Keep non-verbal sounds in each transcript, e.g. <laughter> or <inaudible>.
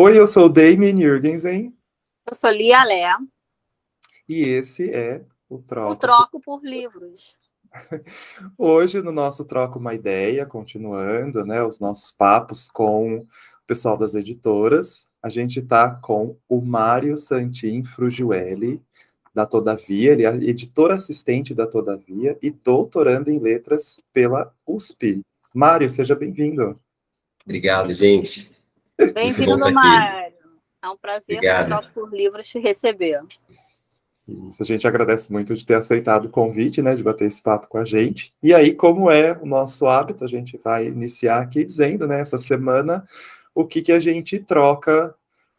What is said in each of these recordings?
Oi, eu sou o Damien Jürgensen. Eu sou Lia Lé. E esse é o Troco. O Troco por Livros. <laughs> Hoje, no nosso Troco Uma Ideia, continuando, né, os nossos papos com o pessoal das editoras, a gente está com o Mário Santin Frugiueli, da Todavia, ele é editor assistente da Todavia e doutorando em letras pela USP. Mário, seja bem-vindo. Obrigado, gente. Bem-vindo, Mário. É um prazer Troco por Livros te receber. Isso, a gente agradece muito de ter aceitado o convite, né, de bater esse papo com a gente. E aí, como é o nosso hábito, a gente vai iniciar aqui dizendo, né, essa semana, o que, que a gente troca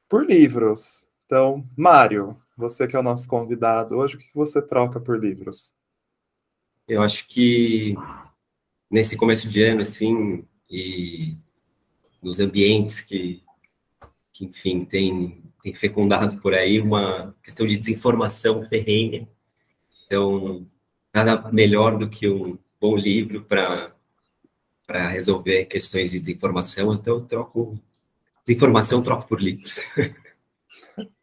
por livros. Então, Mário, você que é o nosso convidado hoje, o que, que você troca por livros? Eu acho que nesse começo de ano, assim, e nos ambientes que, que enfim, tem tem fecundado por aí uma questão de desinformação ferrenha. Então, nada melhor do que um bom livro para para resolver questões de desinformação. Então, eu troco desinformação, troco por livros. <laughs>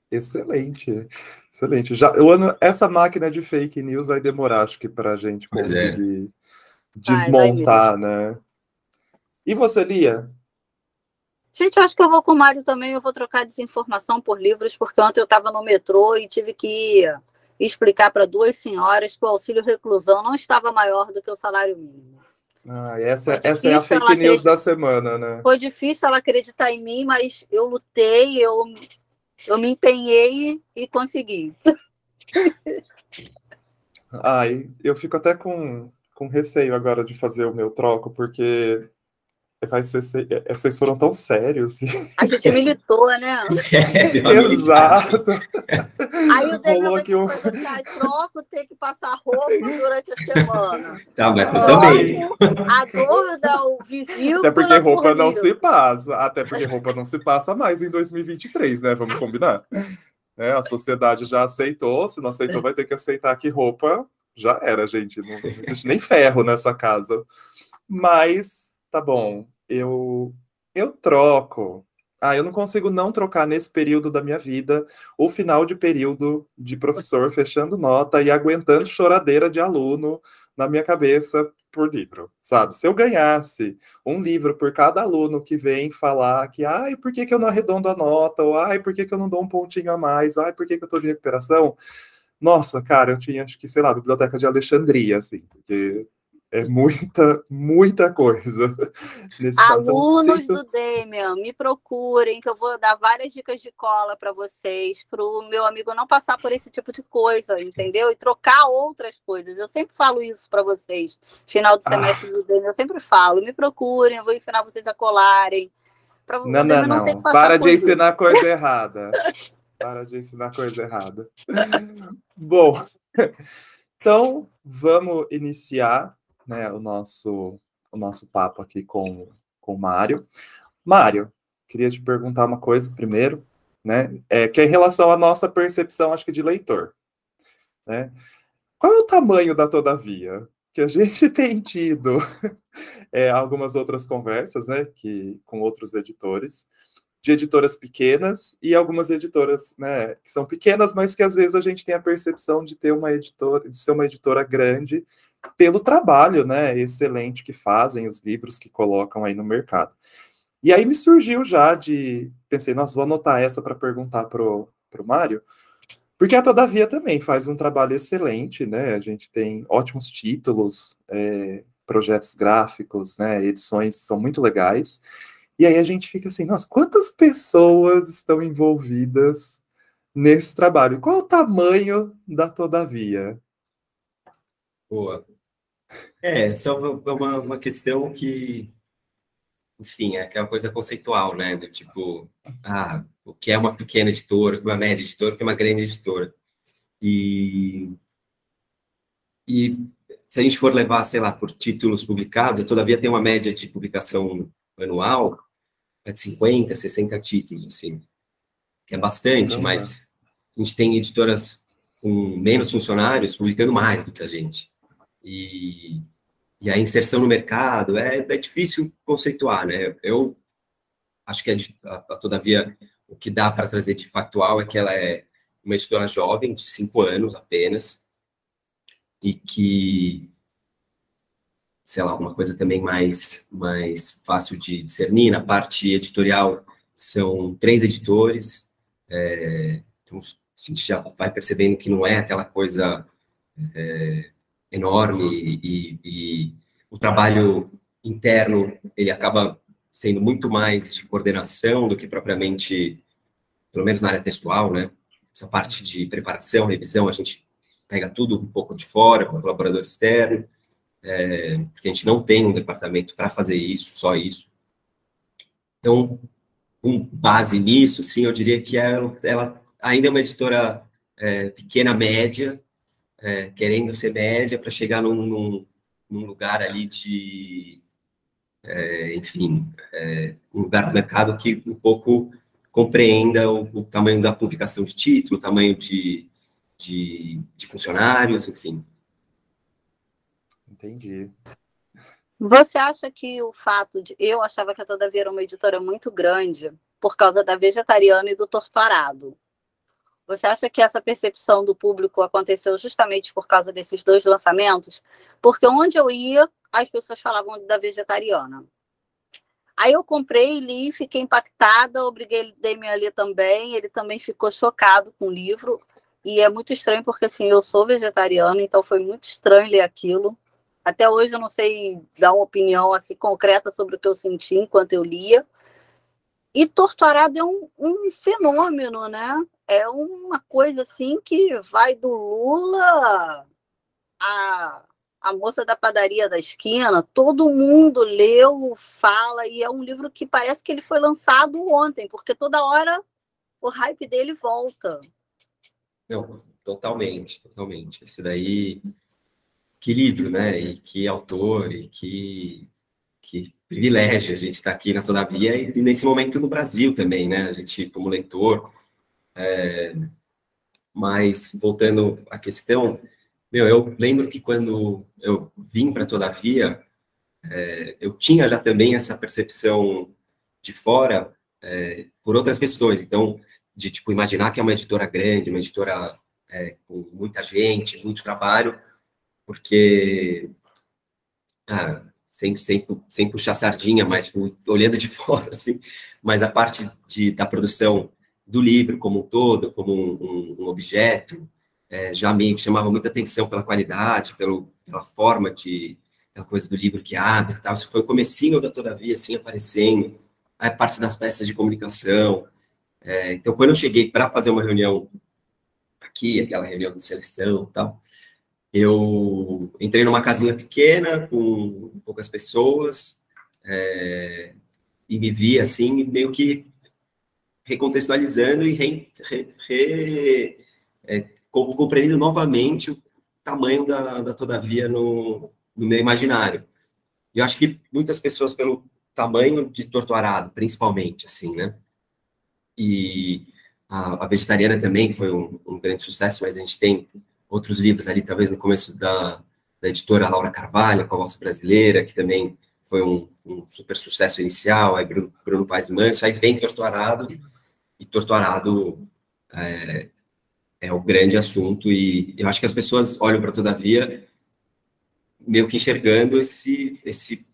Excelente, excelente. Já, o ano, essa máquina de fake news vai demorar, acho que, para a gente é. conseguir é. desmontar, vai, vai né? E você, Lia? Gente, eu acho que eu vou com o Mário também, eu vou trocar desinformação por livros, porque ontem eu estava no metrô e tive que explicar para duas senhoras que o auxílio reclusão não estava maior do que o salário mínimo. Ah, essa, essa é a fake news da semana, né? Foi difícil ela acreditar em mim, mas eu lutei, eu, eu me empenhei e consegui. Ai, eu fico até com, com receio agora de fazer o meu troco, porque vocês foram tão sérios. A gente militou, né? <laughs> É, Exato. Aí o Daniel vai um... assim, troco, ter que passar roupa durante a semana. Tá, mas eu também. A dúvida, o vizinho. Até porque roupa não se passa. Até porque roupa não se passa mais em 2023, né? Vamos combinar. É, a sociedade já aceitou, se não aceitou, vai ter que aceitar que roupa já era, gente. Não, não existe nem ferro nessa casa. Mas tá bom, eu eu troco. Ah, eu não consigo não trocar nesse período da minha vida o final de período de professor fechando nota e aguentando choradeira de aluno na minha cabeça por livro, sabe? Se eu ganhasse um livro por cada aluno que vem falar que, ai, por que, que eu não arredondo a nota? Ou, ai, por que, que eu não dou um pontinho a mais? Ai, por que, que eu tô de recuperação? Nossa, cara, eu tinha, acho que, sei lá, biblioteca de Alexandria, assim, porque é muita, muita coisa. <laughs> Alunos do Demian, me procurem, que eu vou dar várias dicas de cola para vocês, para o meu amigo não passar por esse tipo de coisa, entendeu? E trocar outras coisas. Eu sempre falo isso para vocês. Final do ah. semestre ah. do Demian, eu sempre falo: me procurem, eu vou ensinar vocês a colarem. Pra não, não, não. não Para de ensinar isso. coisa <laughs> errada. Para de ensinar coisa errada. Bom, <laughs> então vamos iniciar né, o nosso o nosso papo aqui com, com o Mário. Mário, queria te perguntar uma coisa primeiro, né? É, que é em relação à nossa percepção, acho que de leitor. Né? Qual é o tamanho da Todavia? Que a <laughs> gente tem tido é, algumas outras conversas, né? Que, com outros editores, de editoras pequenas e algumas editoras, né, que são pequenas, mas que às vezes a gente tem a percepção de ter uma editora, de ser uma editora grande pelo trabalho, né, excelente que fazem os livros que colocam aí no mercado. E aí me surgiu já de, pensei, nossa, vou anotar essa para perguntar pro pro Mário, porque a Todavia também faz um trabalho excelente, né? A gente tem ótimos títulos, é, projetos gráficos, né? Edições são muito legais. E aí a gente fica assim, nossa, quantas pessoas estão envolvidas nesse trabalho? Qual o tamanho da Todavia? Boa. É, essa é uma, uma questão que, enfim, é aquela coisa conceitual, né? Do tipo, ah, o que é uma pequena editora, uma média editora, o que é uma grande editora. E, e se a gente for levar, sei lá, por títulos publicados, todavia tem uma média de publicação anual de 50, 60 títulos, assim, que é bastante, mas a gente tem editoras com menos funcionários publicando mais do que a gente e, e a inserção no mercado, é, é difícil conceituar, né? Eu acho que, a, a, todavia, o que dá para trazer de factual é que ela é uma editora jovem, de cinco anos apenas, e que, sei lá, uma coisa também mais, mais fácil de discernir, na parte editorial são três editores, é, então a gente já vai percebendo que não é aquela coisa é, enorme e, e, o trabalho interno ele acaba sendo muito mais de coordenação do que propriamente, pelo menos na área textual, né? Essa parte de preparação, revisão, a gente pega tudo um pouco de fora, com o colaborador externo, é, porque a gente não tem um departamento para fazer isso, só isso. Então, com base nisso, sim, eu diria que ela, ela ainda é uma editora é, pequena, média, é, querendo ser média para chegar num, num, num, lugar ali de, é, enfim, é, um lugar do mercado que um pouco compreenda o, o, tamanho da publicação de título, o tamanho de, de, de funcionários, enfim. Entendi. Você acha que o fato de. Eu achava que a Todavia era uma editora muito grande por causa da vegetariana e do torturado. Você acha que essa percepção do público aconteceu justamente por causa desses dois lançamentos? Porque onde eu ia, as pessoas falavam da vegetariana. Aí eu comprei, li, fiquei impactada, obriguei Damian a ler também. Ele também ficou chocado com o livro. E é muito estranho, porque assim, eu sou vegetariana, então foi muito estranho ler aquilo. Até hoje eu não sei dar uma opinião assim concreta sobre o que eu senti enquanto eu lia. E Torturado é um, um fenômeno, né? É uma coisa assim que vai do Lula a a moça da padaria da esquina, todo mundo leu, fala, e é um livro que parece que ele foi lançado ontem, porque toda hora o hype dele volta. Não, totalmente, totalmente. Esse daí, que livro, né? E que autor, e que, que privilégio a gente estar tá aqui na Todavia e, nesse momento no Brasil também, né? A gente, como leitor. É... Mas, voltando à questão, meu, eu lembro que quando eu vim para Todavia, é, eu tinha já também essa percepção de fora é, por outras questões. Então, de tipo imaginar que é uma editora grande, uma editora é, com muita gente, muito trabalho, porque ah, sem, sem, sem puxar sardinha, mas olhando de <laughs> fora, assim, mas a parte de, da produção do livro como um todo, como um, um, um objeto, é, já me chamava muita atenção pela qualidade, pelo, pela forma de, aquela coisa do livro que abre e tal, isso foi o comecinho da Todavia, assim, aparecendo, a parte das peças de comunicação, é, então, quando eu cheguei para fazer uma reunião aqui, aquela reunião de seleção e tal, eu entrei numa casinha pequena, com poucas pessoas, é, e me vi, assim, meio que recontextualizando e re, re, re, é, compreendendo novamente o tamanho da, da Todavia no, no meu imaginário. E eu acho que muitas pessoas, pelo tamanho de Torturado, principalmente, assim, né? E a, a Vegetariana também foi um, um, grande sucesso, mas a gente tem outros livros ali, talvez no começo da, da editora Laura Carvalho, com a Voz Brasileira, que também foi um, um, super sucesso inicial, aí Bruno, Bruno Paz Manso, aí vem Torturado, e Torturado é, é o grande assunto, e eu acho que as pessoas olham para Todavia meio que enxergando esse, esse,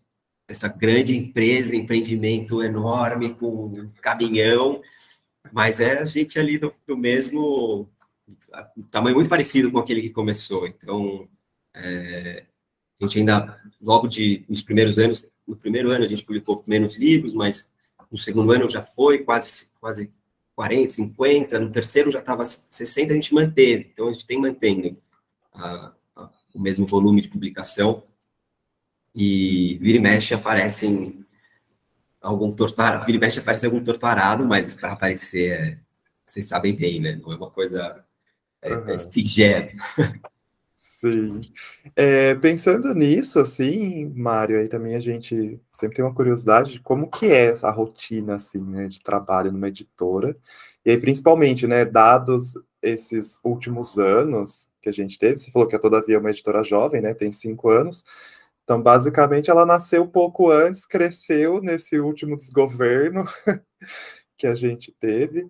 essa grande empresa, empreendimento enorme, com caminhão, mas é a gente ali do, do mesmo tamanho muito parecido com aquele que começou. Então, é, a gente ainda, logo de, nos primeiros anos, no primeiro ano a gente publicou menos livros, mas no segundo ano já foi quase, quase 40, 50, no terceiro já estava 60, a gente manteve. Então, a gente tem mantendo a, a, o mesmo volume de publicação e vira e mexe aparecem algum torturado, vira e mexe aparece algum torturado, mas para aparecer, é, vocês sabem bem, né? Não é uma coisa é, uhum. é. <laughs> Sim. É, pensando nisso, assim, Mário, aí também a gente sempre tem uma curiosidade de como que é essa rotina, assim, né, de trabalho numa editora. E aí, principalmente, né, dados esses últimos anos que a gente teve, você falou que a Todavia é uma editora jovem, né, tem cinco anos, então, basicamente, ela nasceu pouco antes, cresceu nesse último desgoverno <laughs> que a gente teve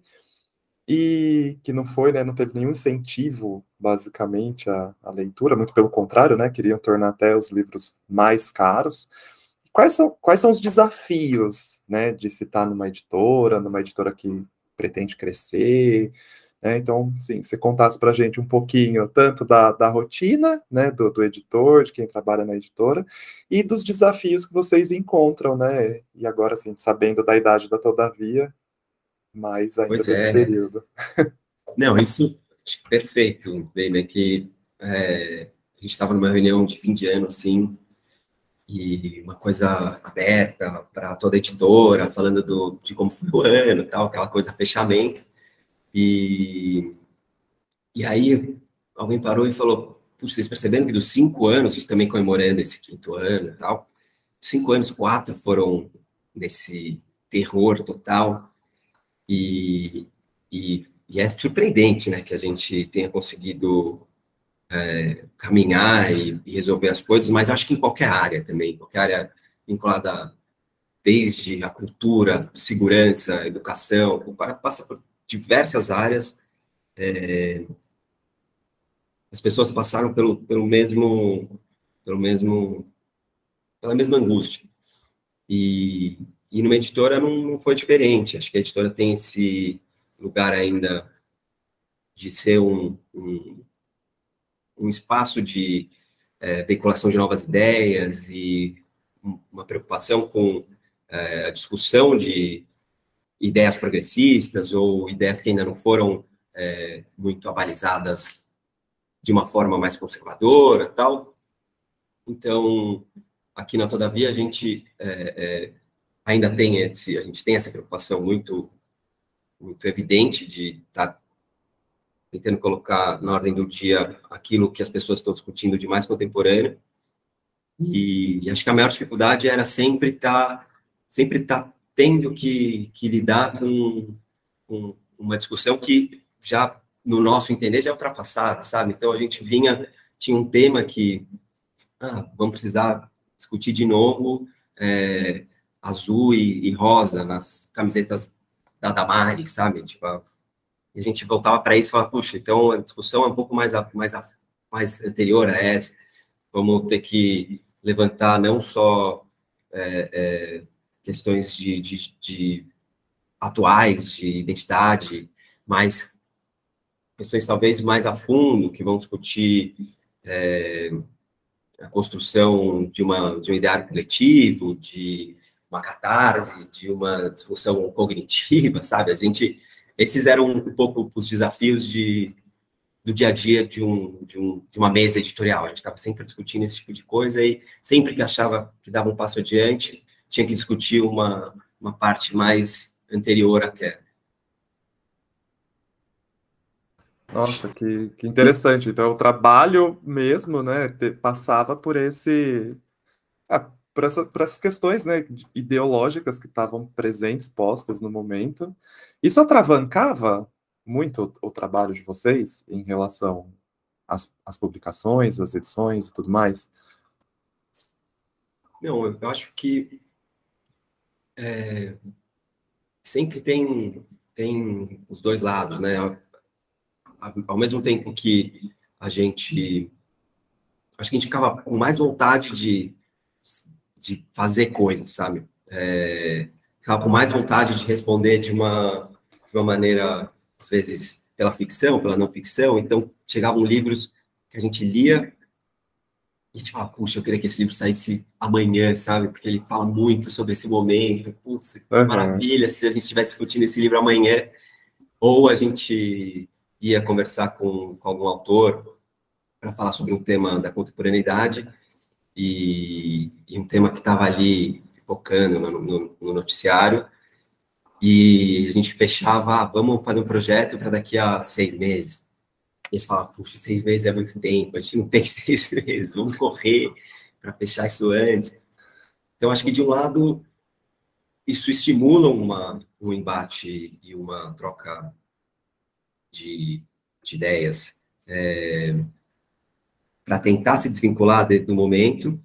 e que não foi, né, não teve nenhum incentivo, basicamente, à, à, leitura, muito pelo contrário, né, queriam tornar até os livros mais caros. Quais são, quais são os desafios, né, de se estar numa editora, numa editora que pretende crescer, né, então, sim, você contasse para a gente um pouquinho tanto da, da rotina, né, do, do editor, de quem trabalha na editora, e dos desafios que vocês encontram, né, e agora, assim, sabendo da idade da Todavia, mais ainda pois desse é. período. Não, isso perfeito, bem, que é, a gente estava numa reunião de fim de ano, assim, e uma coisa aberta para toda a editora, falando do, de como foi o ano, tal, aquela coisa fechamento. E, e aí alguém parou e falou: Puxa, vocês percebendo que dos cinco anos, a gente também comemorando esse quinto ano e tal, cinco anos, quatro foram nesse terror total. E, e, e, é surpreendente, né, que a gente tenha conseguido é, caminhar e, e, resolver as coisas, mas acho que em qualquer área também, qualquer área vinculada desde a cultura, segurança, educação, passa por diversas áreas. É, as pessoas passaram pelo, pelo mesmo, pelo mesmo, pela mesma angústia. E, e numa editora não, não foi diferente. Acho que a editora tem esse lugar ainda de ser um, um, um espaço de é, veiculação de novas ideias e uma preocupação com é, a discussão de ideias progressistas ou ideias que ainda não foram é, muito avalizadas de uma forma mais conservadora tal. Então, aqui na Todavia, a gente é, é, ainda tem esse, a gente tem essa preocupação muito, muito evidente de estar tá tentando colocar na ordem do dia aquilo que as pessoas estão discutindo de mais contemporâneo. E, e acho que a maior dificuldade era sempre estar tá, sempre tá tendo que, que lidar com, com, uma discussão que já, no nosso entender, já é ultrapassada, sabe? Então, a gente vinha, tinha um tema que, ah, vamos precisar discutir de novo é, azul e, e, rosa nas camisetas da Damari, sabe? Tipo, a, a gente voltava para isso e falava, puxa, então a discussão é um pouco mais, mais, mais anterior a essa, vamos ter que levantar não só é, é, questões de, de, de atuais, de identidade, mais questões talvez mais a fundo, que vão discutir é, a construção de, uma, de um ideário coletivo, de uma catarse, de uma discussão cognitiva, <laughs> sabe? A gente, esses eram um pouco os desafios de, do dia a dia de, um, de, um, de uma mesa editorial. A gente estava sempre discutindo esse tipo de coisa e sempre que achava que dava um passo adiante, tinha que discutir uma, uma parte mais anterior àquela. Nossa, que, que interessante. Então, o trabalho mesmo, né, te, passava por esse... Ah, por, essa, essas questões né, ideológicas que estavam presentes, postas no momento. Isso atravancava muito o, o trabalho de vocês em relação às, às publicações, às edições e tudo mais? Não, eu acho que é, sempre tem, tem os dois lados, né? Ao mesmo tempo que a gente. Acho que a gente ficava com mais vontade de, de fazer coisas, sabe? É, ficava com mais vontade de responder de uma, de uma maneira, às vezes, pela ficção, pela não ficção. Então, chegavam livros que a gente lia e a gente fala, puxa, eu queria que esse livro saísse amanhã, sabe? Porque ele fala muito sobre esse momento. Putz, uhum. maravilha se a gente estivesse discutindo esse livro amanhã. Ou a gente ia conversar com, com algum autor para falar sobre um tema da contemporaneidade e, e um tema que estava ali focando no, no, no, noticiário. E a gente fechava, ah, vamos fazer um projeto para daqui a seis meses eles falam, puxa, seis meses é muito tempo, a gente não <laughs> tem seis meses, vamos correr para fechar isso antes. Então, acho que, de um lado, isso estimula uma, um embate e uma troca de, de ideias é, para tentar se desvincular de, do momento,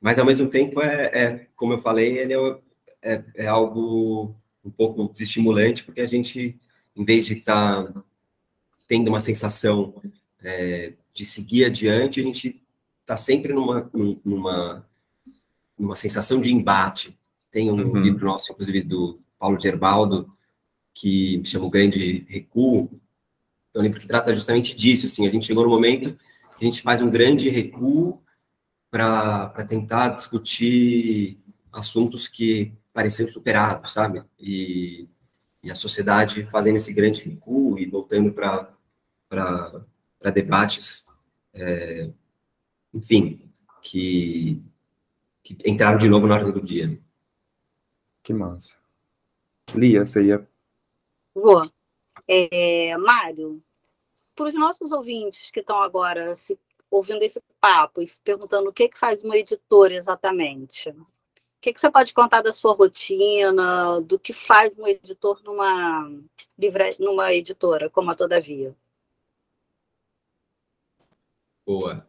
mas, ao mesmo tempo, é, é como eu falei, ele é, é, é algo um pouco desestimulante, porque a gente, em vez de estar tá tendo uma sensação é, de seguir adiante, a gente está sempre numa, numa, numa sensação de embate. Tem um uhum. livro nosso, inclusive, do Paulo Gerbaldo, que chama O Grande Recuo, é um livro que trata justamente disso, assim, a gente chegou no momento a gente faz um grande recuo para tentar discutir assuntos que pareciam superados, sabe? E, e a sociedade fazendo esse grande recuo e voltando para debates, é, enfim, que, que entraram de novo na ordem do dia. Que massa. Lia, você ia. Vou. É, Mário, para os nossos ouvintes que estão agora se, ouvindo esse papo e se perguntando o que, que faz uma editora exatamente, o que, que você pode contar da sua rotina, do que faz um editor numa, numa editora como a Todavia? Boa.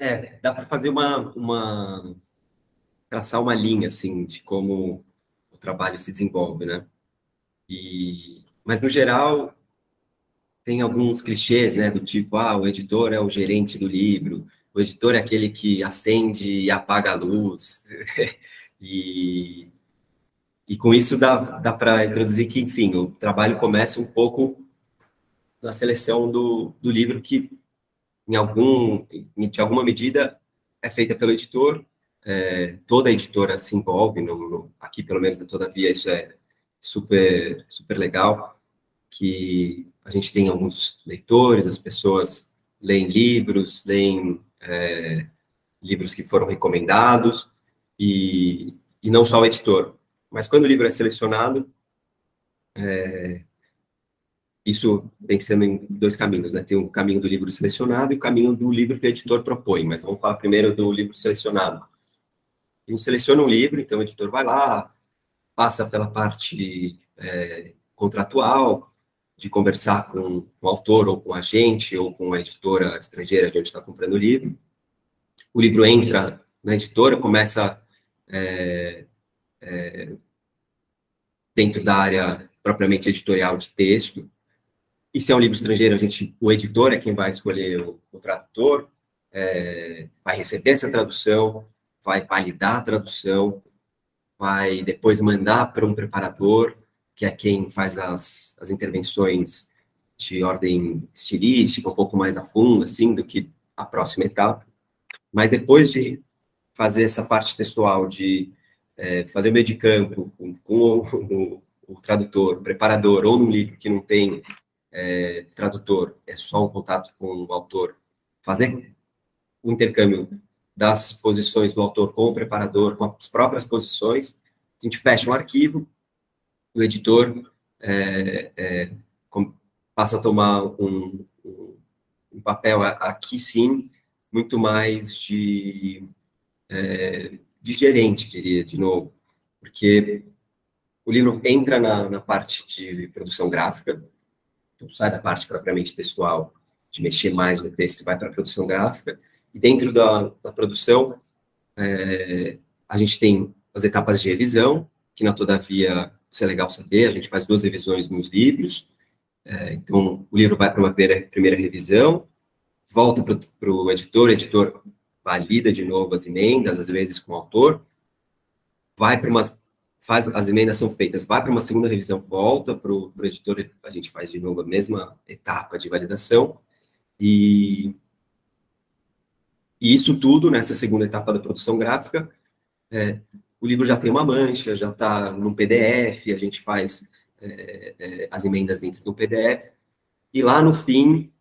É, dá para fazer uma, uma. traçar uma linha, assim, de como o trabalho se desenvolve, né? E, mas, no geral, tem alguns clichês, né? Do tipo, ah, o editor é o gerente do livro, o editor é aquele que acende e apaga a luz. <laughs> e, e com isso dá, dá para introduzir que, enfim, o trabalho começa um pouco na seleção do, do livro que, em algum, de alguma medida, é feita pelo editor. É, toda editora se envolve, no, no, aqui pelo menos na Todavia, isso é super, super legal, que a gente tem alguns leitores, as pessoas leem livros, leem é, livros que foram recomendados, e, e não só o editor. Mas quando o livro é selecionado, é, isso vem sendo em dois caminhos, né? Tem o caminho do livro selecionado e o caminho do livro que o editor propõe, mas vamos falar primeiro do livro selecionado. A gente seleciona um livro, então o editor vai lá, passa pela parte é, contratual, de conversar com, o autor ou com a gente ou com a editora estrangeira de onde está comprando o livro. O livro entra na editora, começa é, é, dentro da área propriamente editorial de texto. E se é um livro estrangeiro, a gente, o editor é quem vai escolher o, o tradutor, é, vai receber essa tradução, vai validar a tradução, vai depois mandar para um preparador, que é quem faz as, as intervenções de ordem estilística, um pouco mais a fundo, assim, do que a próxima etapa. Mas depois de fazer essa parte textual, de é, fazer o meio de campo com, com o, o, o, tradutor, o preparador, ou num livro que não tem é, tradutor, é só um contato com o autor, fazer o intercâmbio das posições do autor com o preparador, com as próprias posições, a gente fecha um arquivo, o editor é, é, passa a tomar um, um, papel aqui sim muito mais de, é, de gerente, diria, de novo, porque o livro entra na, na parte de produção gráfica, então sai da parte propriamente textual, de mexer mais no texto vai para a produção gráfica, e dentro da, da produção, é, a gente tem as etapas de revisão, que na Todavia isso é legal saber, a gente faz duas revisões nos livros, é, então o livro vai para uma primeira, primeira revisão, volta para o editor, o editor valida de novo as emendas, às vezes com o autor, vai para uma, faz, as emendas são feitas, vai para uma segunda revisão, volta para o editor, a gente faz de novo a mesma etapa de validação, e, e isso tudo, nessa segunda etapa da produção gráfica, é, o livro já tem uma mancha, já está no PDF, a gente faz é, é, as emendas dentro do PDF. E lá no fim,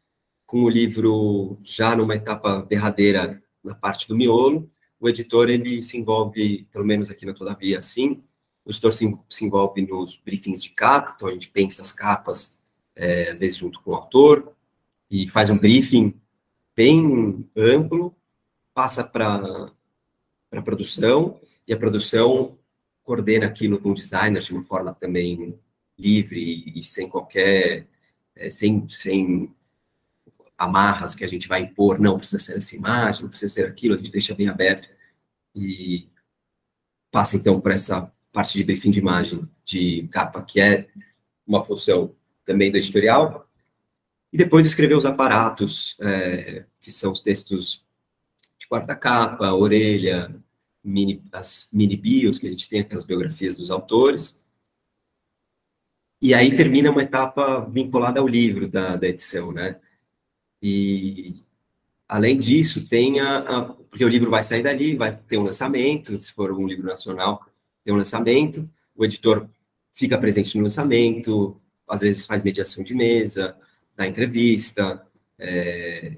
com o livro já numa etapa derradeira na parte do miolo, o editor ele se envolve, pelo menos aqui na Todavia, assim, o editor se, se envolve nos briefings de capa, então a gente pensa as capas, é, às vezes junto com o autor, e faz um briefing bem amplo, passa para a produção, e a produção coordena aquilo com designer de uma forma também livre e, sem qualquer, é, sem, sem amarras que a gente vai impor, não precisa ser essa imagem, não precisa ser aquilo, a gente deixa bem aberto e passa então por essa parte de briefing de imagem, de capa, que é uma função também do editorial, e depois escrever os aparatos, é, que são os textos de quarta capa, orelha, mini, as mini bios, que a gente tem aquelas biografias dos autores, e aí termina uma etapa vinculada ao livro da, da edição, né? E, além disso, tem a, a, Porque o livro vai sair dali, vai ter um lançamento, se for um livro nacional, tem um lançamento, o editor fica presente no lançamento, às vezes faz mediação de mesa, dá entrevista, é,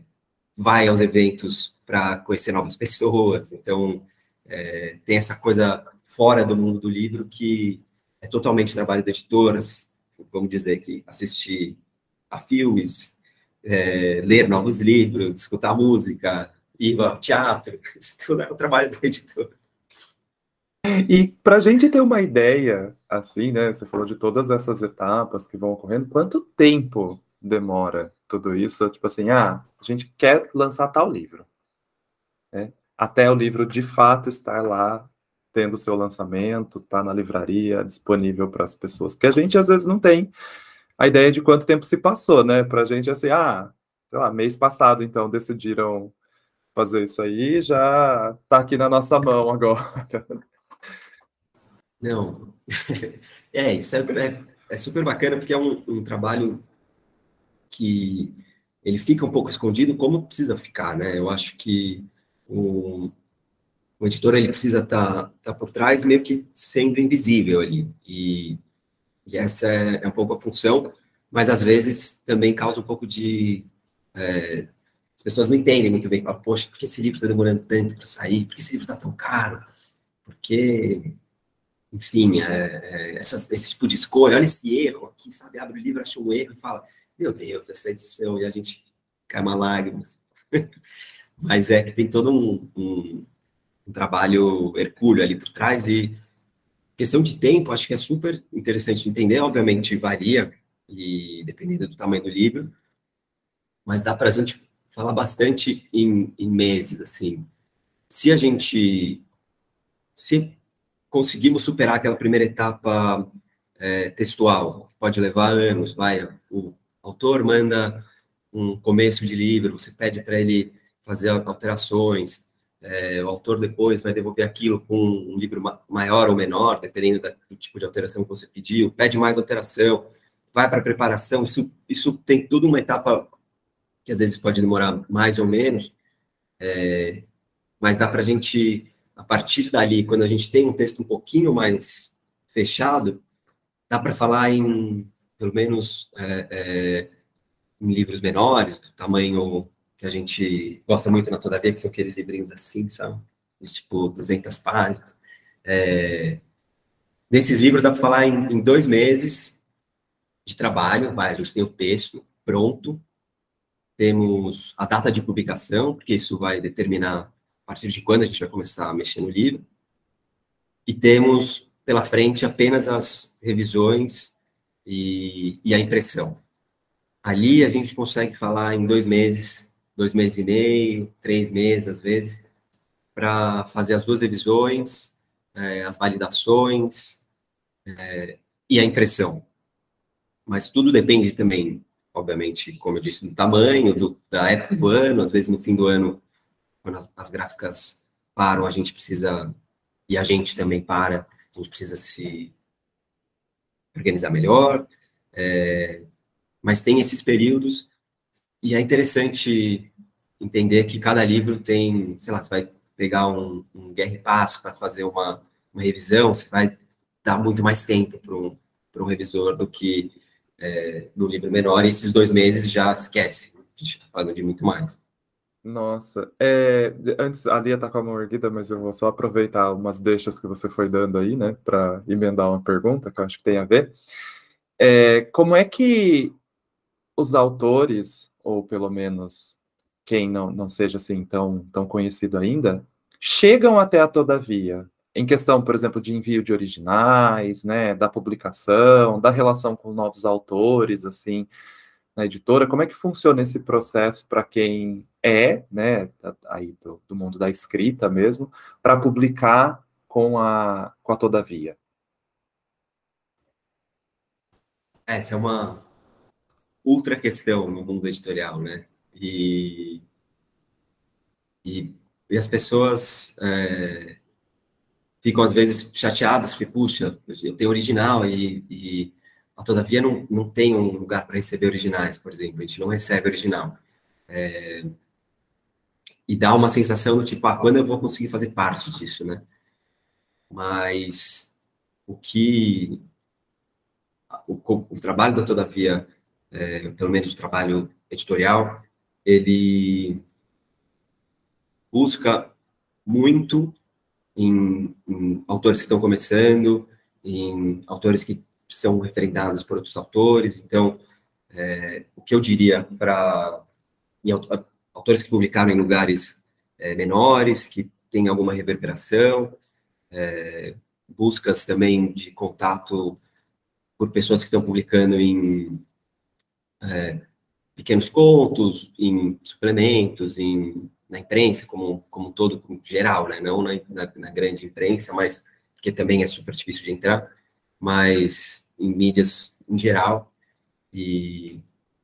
vai aos eventos para conhecer novas pessoas, então é, tem essa coisa fora do mundo do livro que é totalmente trabalho do editor, vamos dizer que assistir a filmes, é, ler novos livros, escutar música, ir ao teatro, <laughs> isso tudo é o trabalho do editor. E para a gente ter uma ideia, assim, né? Você falou de todas essas etapas que vão ocorrendo, quanto tempo demora tudo isso? Tipo assim, ah, a gente quer lançar tal livro, né? Até o livro de fato estar lá tendo seu lançamento, tá na livraria, disponível para as pessoas. Que a gente às vezes não tem a ideia de quanto tempo se passou, né? Para a gente assim, ah, sei lá, mês passado então decidiram fazer isso aí, já está aqui na nossa mão agora. <laughs> Não, <laughs> é isso é, é, é super bacana porque é um, um trabalho que ele fica um pouco escondido como precisa ficar, né? Eu acho que o, o editor ele precisa estar tá, tá por trás, meio que sendo invisível ali. E, e essa é, é, um pouco a função, mas às vezes também causa um pouco de. É, as pessoas não entendem muito bem. Poxa, por que esse livro está demorando tanto para sair? Por que esse livro está tão caro? Porque, enfim, é, é, esse tipo de escolha, olha esse erro aqui, sabe? Abre o livro, acha um erro e fala: Meu Deus, essa edição, e a gente cai uma lágrima. <laughs> Mas é que tem todo um, um um trabalho hercúleo ali por trás e questão de tempo, acho que é super interessante de entender, obviamente varia e dependendo do tamanho do livro, mas dá para a gente falar bastante em, em, meses, assim. Se a gente, se conseguimos superar aquela primeira etapa é, textual, pode levar anos, vai, o autor manda um começo de livro, você pede para ele fazer alterações, é, o autor depois vai devolver aquilo com um livro maior ou menor, dependendo do tipo de alteração que você pediu, pede mais alteração, vai para a preparação, isso, isso tem tudo uma etapa que às vezes pode demorar mais ou menos, é, mas dá para a gente, a partir dali, quando a gente tem um texto um pouquinho mais fechado, dá para falar em, pelo menos, é, é, em livros menores, do tamanho que a gente gosta muito na Todavia, que são aqueles livrinhos assim, sabe? Tipo, 200 páginas. É... Nesses livros dá para falar em, em, dois meses de trabalho, vai, a gente tem o texto pronto, temos a data de publicação, porque isso vai determinar a partir de quando a gente vai começar a mexer no livro, e temos pela frente apenas as revisões e, e a impressão. Ali a gente consegue falar em dois meses dois meses e meio, três meses, às vezes, para fazer as duas revisões, é, as validações é, e a impressão. Mas tudo depende também, obviamente, como eu disse, do tamanho, do, da época do ano, às vezes no fim do ano, quando as, as gráficas param, a gente precisa, e a gente também para, a gente precisa se organizar melhor, é, mas tem esses períodos e é interessante entender que cada livro tem, sei lá, você vai pegar um, um Guerra e Passo para fazer uma, uma revisão, você vai dar muito mais tempo para um, revisor do que é, no livro menor, e esses dois meses já esquece. A gente está falando de muito mais. Nossa, é, antes a Lia está com a mão erguida, mas eu vou só aproveitar umas deixas que você foi dando aí, né, para emendar uma pergunta que eu acho que tem a ver. É, como é que os autores ou pelo menos quem não, não seja assim tão, tão conhecido ainda, chegam até a Todavia, em questão, por exemplo, de envio de originais, né, da publicação, da relação com novos autores, assim, na editora, como é que funciona esse processo para quem é, né, aí do, do mundo da escrita mesmo, para publicar com a, com a Todavia? É, essa é uma ultra questão no mundo editorial, né? E, e, e as pessoas é, ficam às vezes chateadas porque, puxa, eu tenho original e, e todavia não, não tem um lugar para receber originais, por exemplo, a gente não recebe original. É, e dá uma sensação do tipo, ah, quando eu vou conseguir fazer parte disso, né? Mas o que o, o trabalho da Todavia, é, pelo menos o trabalho editorial, ele busca muito em, em autores que estão começando, em autores que são referendados por outros autores. Então, é, o que eu diria para autores que publicaram em lugares é, menores, que têm alguma reverberação, é, buscas também de contato por pessoas que estão publicando em é, pequenos contos, em suplementos, em, na imprensa como, como todo, como geral, né? não na, na, na, grande imprensa, mas que também é super difícil de entrar, mas em mídias em geral. E,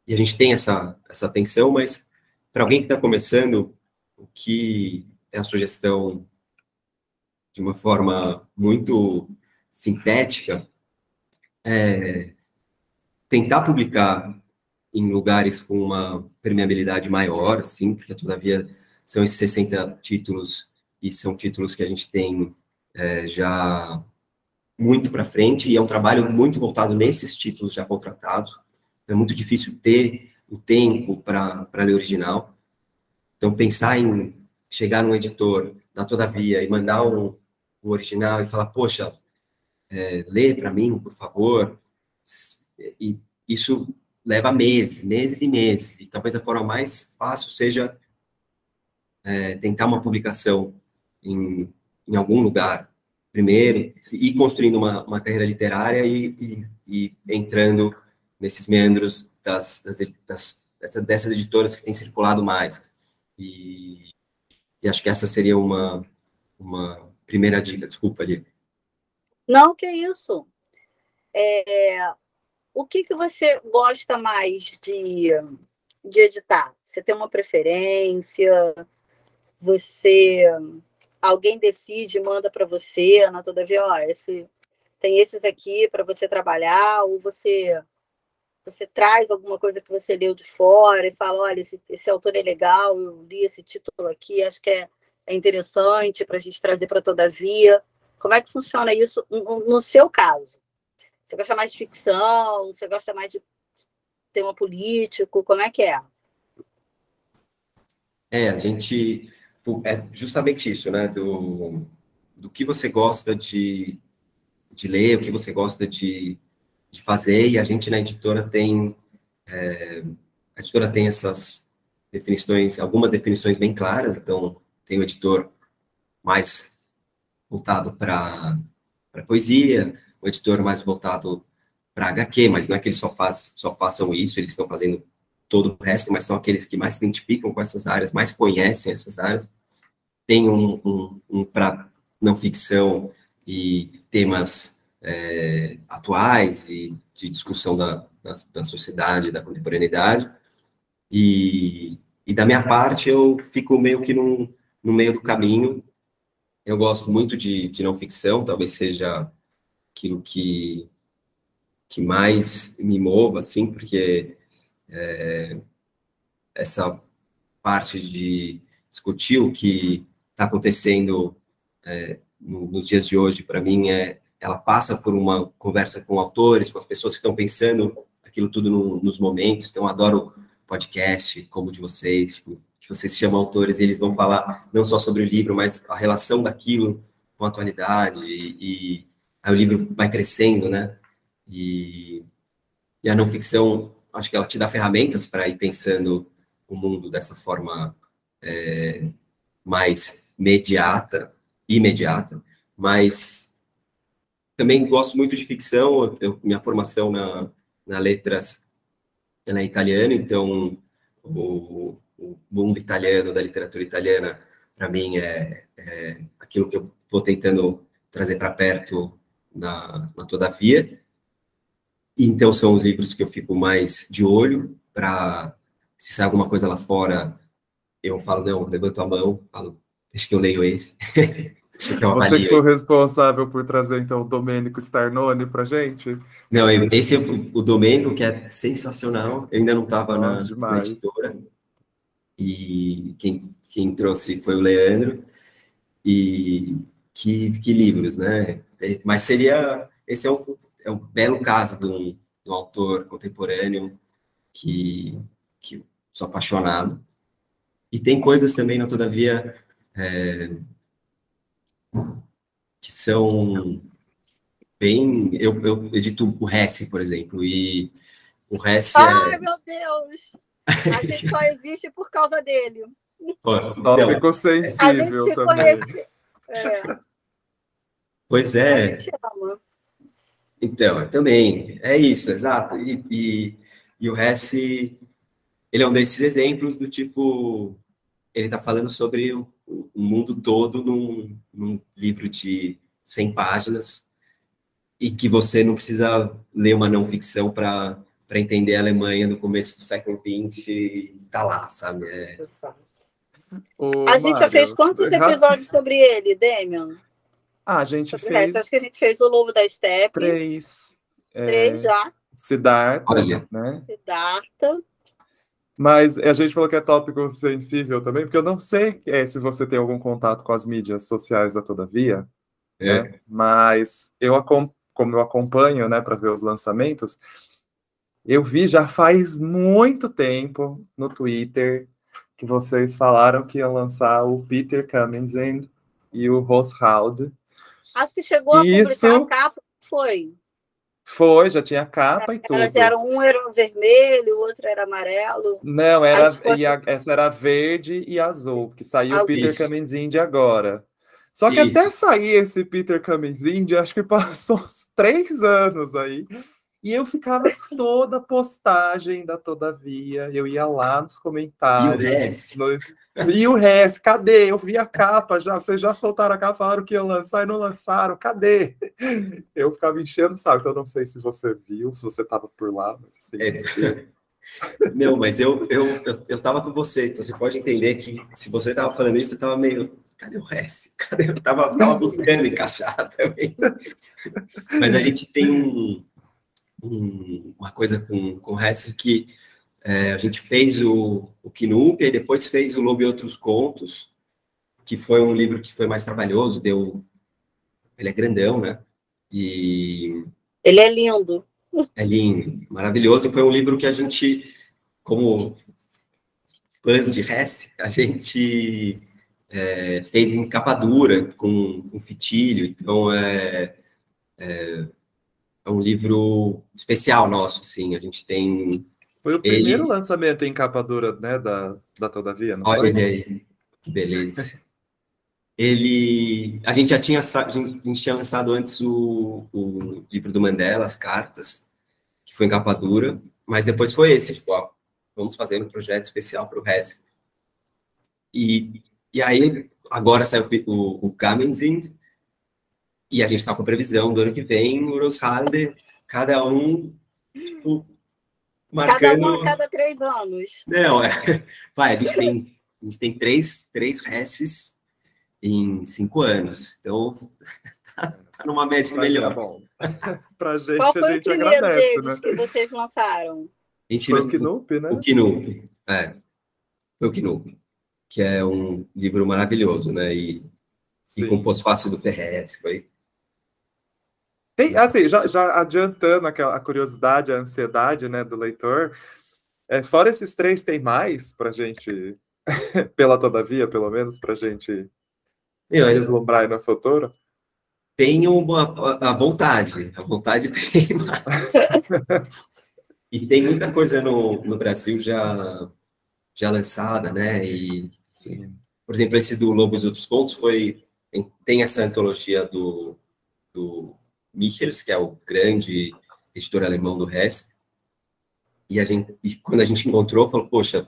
e a gente tem essa, essa atenção, mas para alguém que está começando, o que é a sugestão de uma forma muito sintética é tentar publicar em lugares com uma permeabilidade maior, assim, porque todavia são esses 60 títulos e são títulos que a gente tem é, já muito para frente e é um trabalho muito voltado nesses títulos já contratados. É muito difícil ter o tempo para ler original. Então, pensar em chegar num editor da Todavia e mandar um, um original e falar, poxa, é, lê para mim, por favor. E isso leva meses, meses e meses. E talvez a forma mais fácil seja é, tentar uma publicação em, em algum lugar primeiro, ir construindo uma, uma carreira literária e, e, e entrando nesses meandros das, das, das, dessas editoras que têm circulado mais. E, e acho que essa seria uma, uma primeira dica. Desculpa, ali. Não, que isso. É, o que, que você gosta mais de, de editar? Você tem uma preferência? Você alguém decide, manda para você, na todavia, ó, esse tem esses aqui para você trabalhar, ou você você traz alguma coisa que você leu de fora e fala, olha, esse, esse autor é legal, eu li esse título aqui, acho que é, é interessante para a gente trazer para Todavia. Como é que funciona isso no, no, seu caso? Você gosta mais de ficção? Você gosta mais de tema político? Como é que é? É, a gente... É justamente isso, né? Do, do que você gosta de, de ler, o que você gosta de de fazer, e a gente na editora tem, é, a editora tem essas definições, algumas definições bem claras, então tem o editor mais voltado para poesia, o editor mais voltado para HQ, mas não é que eles só, faz, só façam isso, eles estão fazendo todo o resto, mas são aqueles que mais se identificam com essas áreas, mais conhecem essas áreas. Tem um, um, um para não ficção e temas é, atuais e de discussão da, da, da, sociedade, da contemporaneidade. E, e da minha parte, eu fico meio que num, no meio do caminho. Eu gosto muito de, de não ficção, talvez seja aquilo que, que mais me mova, assim, porque é, essa parte de discutir o que está acontecendo é, nos dias de hoje, para mim, é, ela passa por uma conversa com autores, com as pessoas que estão pensando aquilo tudo no, nos momentos. Então, adoro podcast como o de vocês, tipo, que vocês chamam autores e eles vão falar não só sobre o livro, mas a relação daquilo com a atualidade. E aí o livro vai crescendo, né? E, e a não ficção, acho que ela te dá ferramentas para ir pensando o mundo dessa forma é, mais imediata, imediata, mas também gosto muito de ficção, eu, minha formação na, na letras é italiana, então o, o, mundo italiano, da literatura italiana, para mim é, é, aquilo que eu vou tentando trazer para perto na, na Todavia. Então, são os livros que eu fico mais de olho para, se sai alguma coisa lá fora, eu falo, não, levanto a mão, falo, deixa que eu leio esse. <laughs> Você que foi responsável por trazer, então, o Domênico Starnone para gente? Não, esse é o, o Domênico, que é sensacional. Eu ainda não estava na, na, editora. E quem, quem trouxe foi o Leandro. E que, que livros, né? Mas seria... Esse é um, é um belo caso de um, de um autor contemporâneo que, que sou apaixonado. E tem coisas também, não todavia... É, que são bem. Eu, eu edito o Hess, por exemplo, e o Hess. É Ai, é... meu Deus! A gente só existe por causa dele. Tópico então, sensível também. É. Pois é. Ama. Então, também. É isso, exato. E, e, e o Hess, ele é um desses exemplos do tipo. Ele está falando sobre o o mundo todo num, num livro de 100 páginas e que você não precisa ler uma não ficção para para entender a Alemanha do começo do século XX e tá lá, sabe? É... a gente já fez quantos episódios sobre ele, Demian? Ah, a gente sobre fez. Acho que a gente fez o Lobo da Steppe. Três. Três é... já. Siddhartha, Olha. né? Siddhartha. Mas a gente falou que é tópico sensível também, porque eu não sei é, se você tem algum contato com as mídias sociais da Todavia, é. né? mas eu, como eu acompanho né, para ver os lançamentos, eu vi já faz muito tempo no Twitter que vocês falaram que iam lançar o Peter Cummings e o Ross Hald. Acho que chegou a Isso... publicar a capa, foi. Foi, já tinha capa e tudo. Elas eram, um era vermelho, o outro era amarelo. Não, era, e a, essa era verde e azul, que saiu o Peter Cummings Indy agora. Só que Isso. até sair esse Peter Cummings Indy, acho que passou <laughs> uns três anos aí. E eu ficava toda postagem da Todavia, eu ia lá nos comentários. E? No... E o resto, cadê? Eu vi a capa já, vocês já soltaram a capa, falaram que ia lançar e não lançaram, cadê? Eu ficava enchendo o saco, então eu não sei se você viu, se você estava por lá, mas assim. É. Não, mas eu, eu, eu, eu tava com você, então você pode entender que se você tava falando isso, você tava meio. Cadê o resto? Cadê? Eu tava, tava buscando encaixar também. Mas a gente tem um, um, uma coisa com, com o Hesse que é, a gente fez o, o Kinup e depois fez o Lobo e Outros Contos, que foi um livro que foi mais trabalhoso, deu... Ele é grandão, né? E... Ele é lindo. É lindo, maravilhoso. E foi um livro que a gente, como fãs de Hesse, a gente é, fez em capa dura, com, com fitilho. Então, é, é é um livro especial nosso, sim. A gente tem. Foi o primeiro ele... lançamento em capa dura, né, da, da Todavia, não Olha foi? ele aí, que beleza. ele. A gente já tinha, a gente tinha lançado antes o, o livro do Mandela, As Cartas, que foi em capa dura, mas depois foi esse, tipo, ó, vamos fazer um projeto especial para o resto. E, e aí, agora saiu o, o Kamenzind, e a gente está com previsão do ano que vem, o Rose Holiday, cada um, tipo, marcando... Cada um a cada três anos. Não, é... <laughs> vai, a gente tem, a gente tem três, três reces em cinco anos. Então, <laughs> tá, tá numa média melhor. bom. <laughs> Pra gente, Qual foi a gente o primeiro agradece, deles né? que vocês lançaram? A gente, foi o Knup, né? O Knup, é. Foi o Knup, que é um livro maravilhoso, né? E, e com pós-fácil do Ferrez, foi tem, assim, já, já adiantando aquela, a curiosidade, a ansiedade né, do leitor, é, fora esses três, tem mais para gente, <laughs> pela todavia, pelo menos, para gente Eu, deslumbrar no futuro? Tenho uma, a vontade, a vontade <laughs> tem mais. e tem muita coisa no, no Brasil já, já lançada, né? E, Sim. por exemplo, esse do Lobos e Outros Contos foi, tem, tem essa antologia do, do Michels, que é o grande editor alemão do Hess, e, a gente, e quando a gente encontrou, falou, poxa,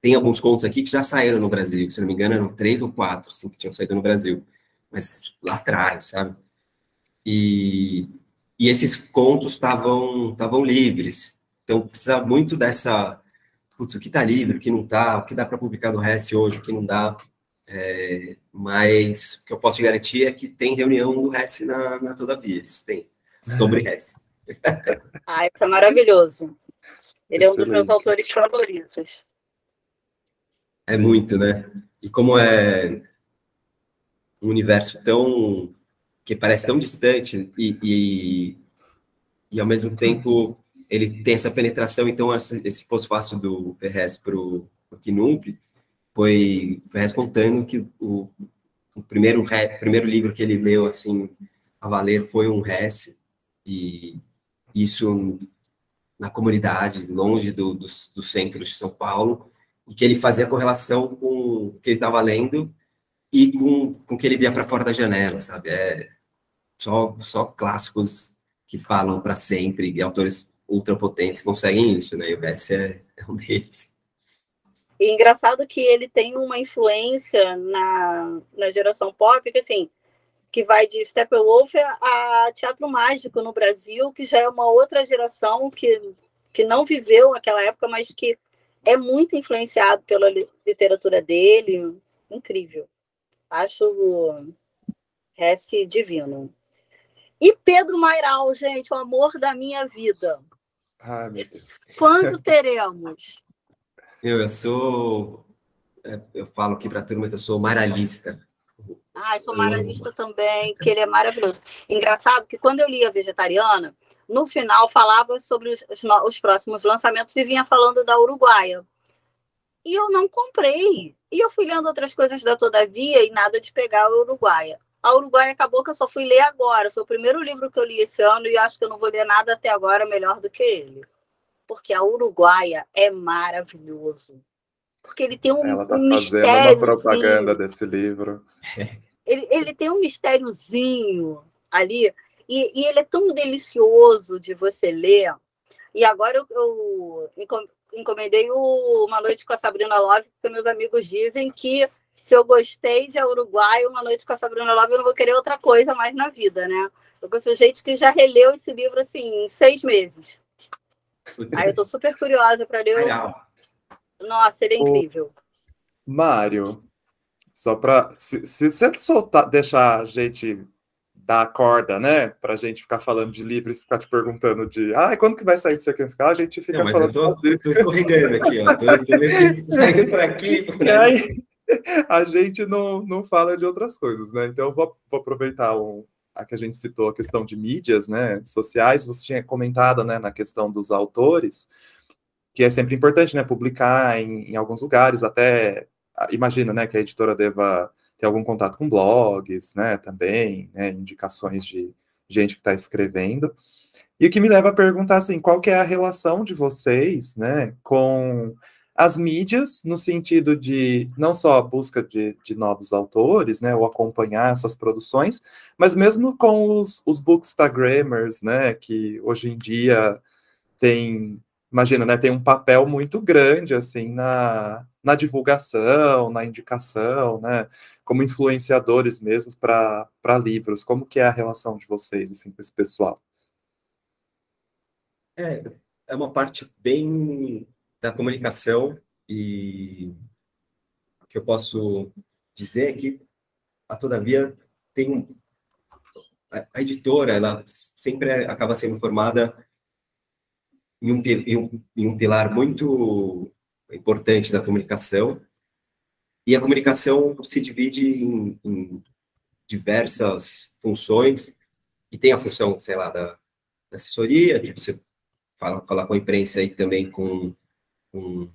tem alguns contos aqui que já saíram no Brasil, se não me engano eram três ou quatro, assim, que tinham saído no Brasil, mas lá atrás, sabe? E, e esses contos estavam livres. Então, precisa muito dessa, putz, o que está livre, o que não está, o que dá para publicar no RES hoje, o que não dá. É, mas o que eu posso te garantir é que tem reunião do RES na, na Todavia, isso tem, sobre RES. Ah, isso é maravilhoso. Ele é um dos meus autores favoritos. É muito, né? E como é um universo tão que parece tão distante e, e, e ao mesmo tempo ele tem essa penetração, então esse pós-fácil do Ferrez para o Knump foi Ferrez contando que o, o primeiro, primeiro livro que ele leu assim a valer foi um Hesse e isso na comunidade, longe do, dos, dos centros de São Paulo, e que ele fazia correlação com o que ele estava lendo e com, com o que ele via para fora da janela, sabe? É só, só clássicos que falam para sempre, e autores ultrapotentes conseguem isso, né? E o Bess é, é um deles. E engraçado que ele tem uma influência na, na geração pop, que assim, que vai de Steppenwolf a teatro mágico no Brasil, que já é uma outra geração que, que não viveu aquela época, mas que é muito influenciado pela literatura dele. Incrível. Acho o Hesse divino. E Pedro Mairal, gente, o amor da minha vida. Ai, meu Deus. Quando teremos? Eu, eu sou. É, eu falo aqui para a turma que eu sou maralista. Ah, eu sou maralista também, que ele é maravilhoso. Engraçado que quando eu lia Vegetariana, no final falava sobre os, os, os próximos lançamentos e vinha falando da Uruguaia. E eu não comprei. E eu fui lendo outras coisas da Todavia e nada de pegar a Uruguaia. A Uruguaia acabou que eu só fui ler agora. Foi o primeiro livro que eu li esse ano e acho que eu não vou ler nada até agora melhor do que ele. Porque a Uruguaia é maravilhoso. Porque ele tem um, Ela tá um fazendo uma propaganda desse livro. <laughs> Ele, ele tem um mistériozinho ali. E, e, ele é tão delicioso de você ler. E agora eu, eu encomendei o Uma Noite com a Sabrina Love, porque meus amigos dizem que se eu gostei de Uruguai, Uma Noite com a Sabrina Love, eu não vou querer outra coisa mais na vida, né? Eu sou gente que já releu esse livro assim em seis meses. Aí eu tô super curiosa para ler. O... Nossa, ele é incrível. Mário, só para se, se você soltar, deixar a gente dar a corda, né? Pra gente ficar falando de livros, ficar te perguntando de ah, quando que vai sair isso aqui? A gente fica não, mas falando. Eu tô, tô escorregando aqui, ó. Tô, tô saindo por aqui. Por e aí, a gente não, não fala de outras coisas, né? Então, eu vou, vou aproveitar um, a que a gente citou a questão de mídias, né, sociais, você tinha comentado, né, na questão dos autores, que é sempre importante, né, publicar em, em alguns lugares, até, imagina, né, que a editora deva ter algum contato com blogs, né, também, né, indicações de gente que está escrevendo, e o que me leva a perguntar, assim, qual que é a relação de vocês, né, com as mídias, no sentido de não só a busca de, de novos autores, né, ou acompanhar essas produções, mas mesmo com os, os bookstagrammers, né, que hoje em dia tem, imagina, né, tem um papel muito grande, assim, na, na divulgação, na indicação, né, como influenciadores mesmos para livros. Como que é a relação de vocês, assim, com esse pessoal? É, é uma parte bem da comunicação e o que eu posso dizer é que a Todavia tem a, editora ela sempre acaba sendo formada em um, em um, em um pilar muito importante da comunicação. E a comunicação se divide em, em diversas funções e tem a função, sei lá, da, da assessoria, que você fala, falar com a imprensa e também com o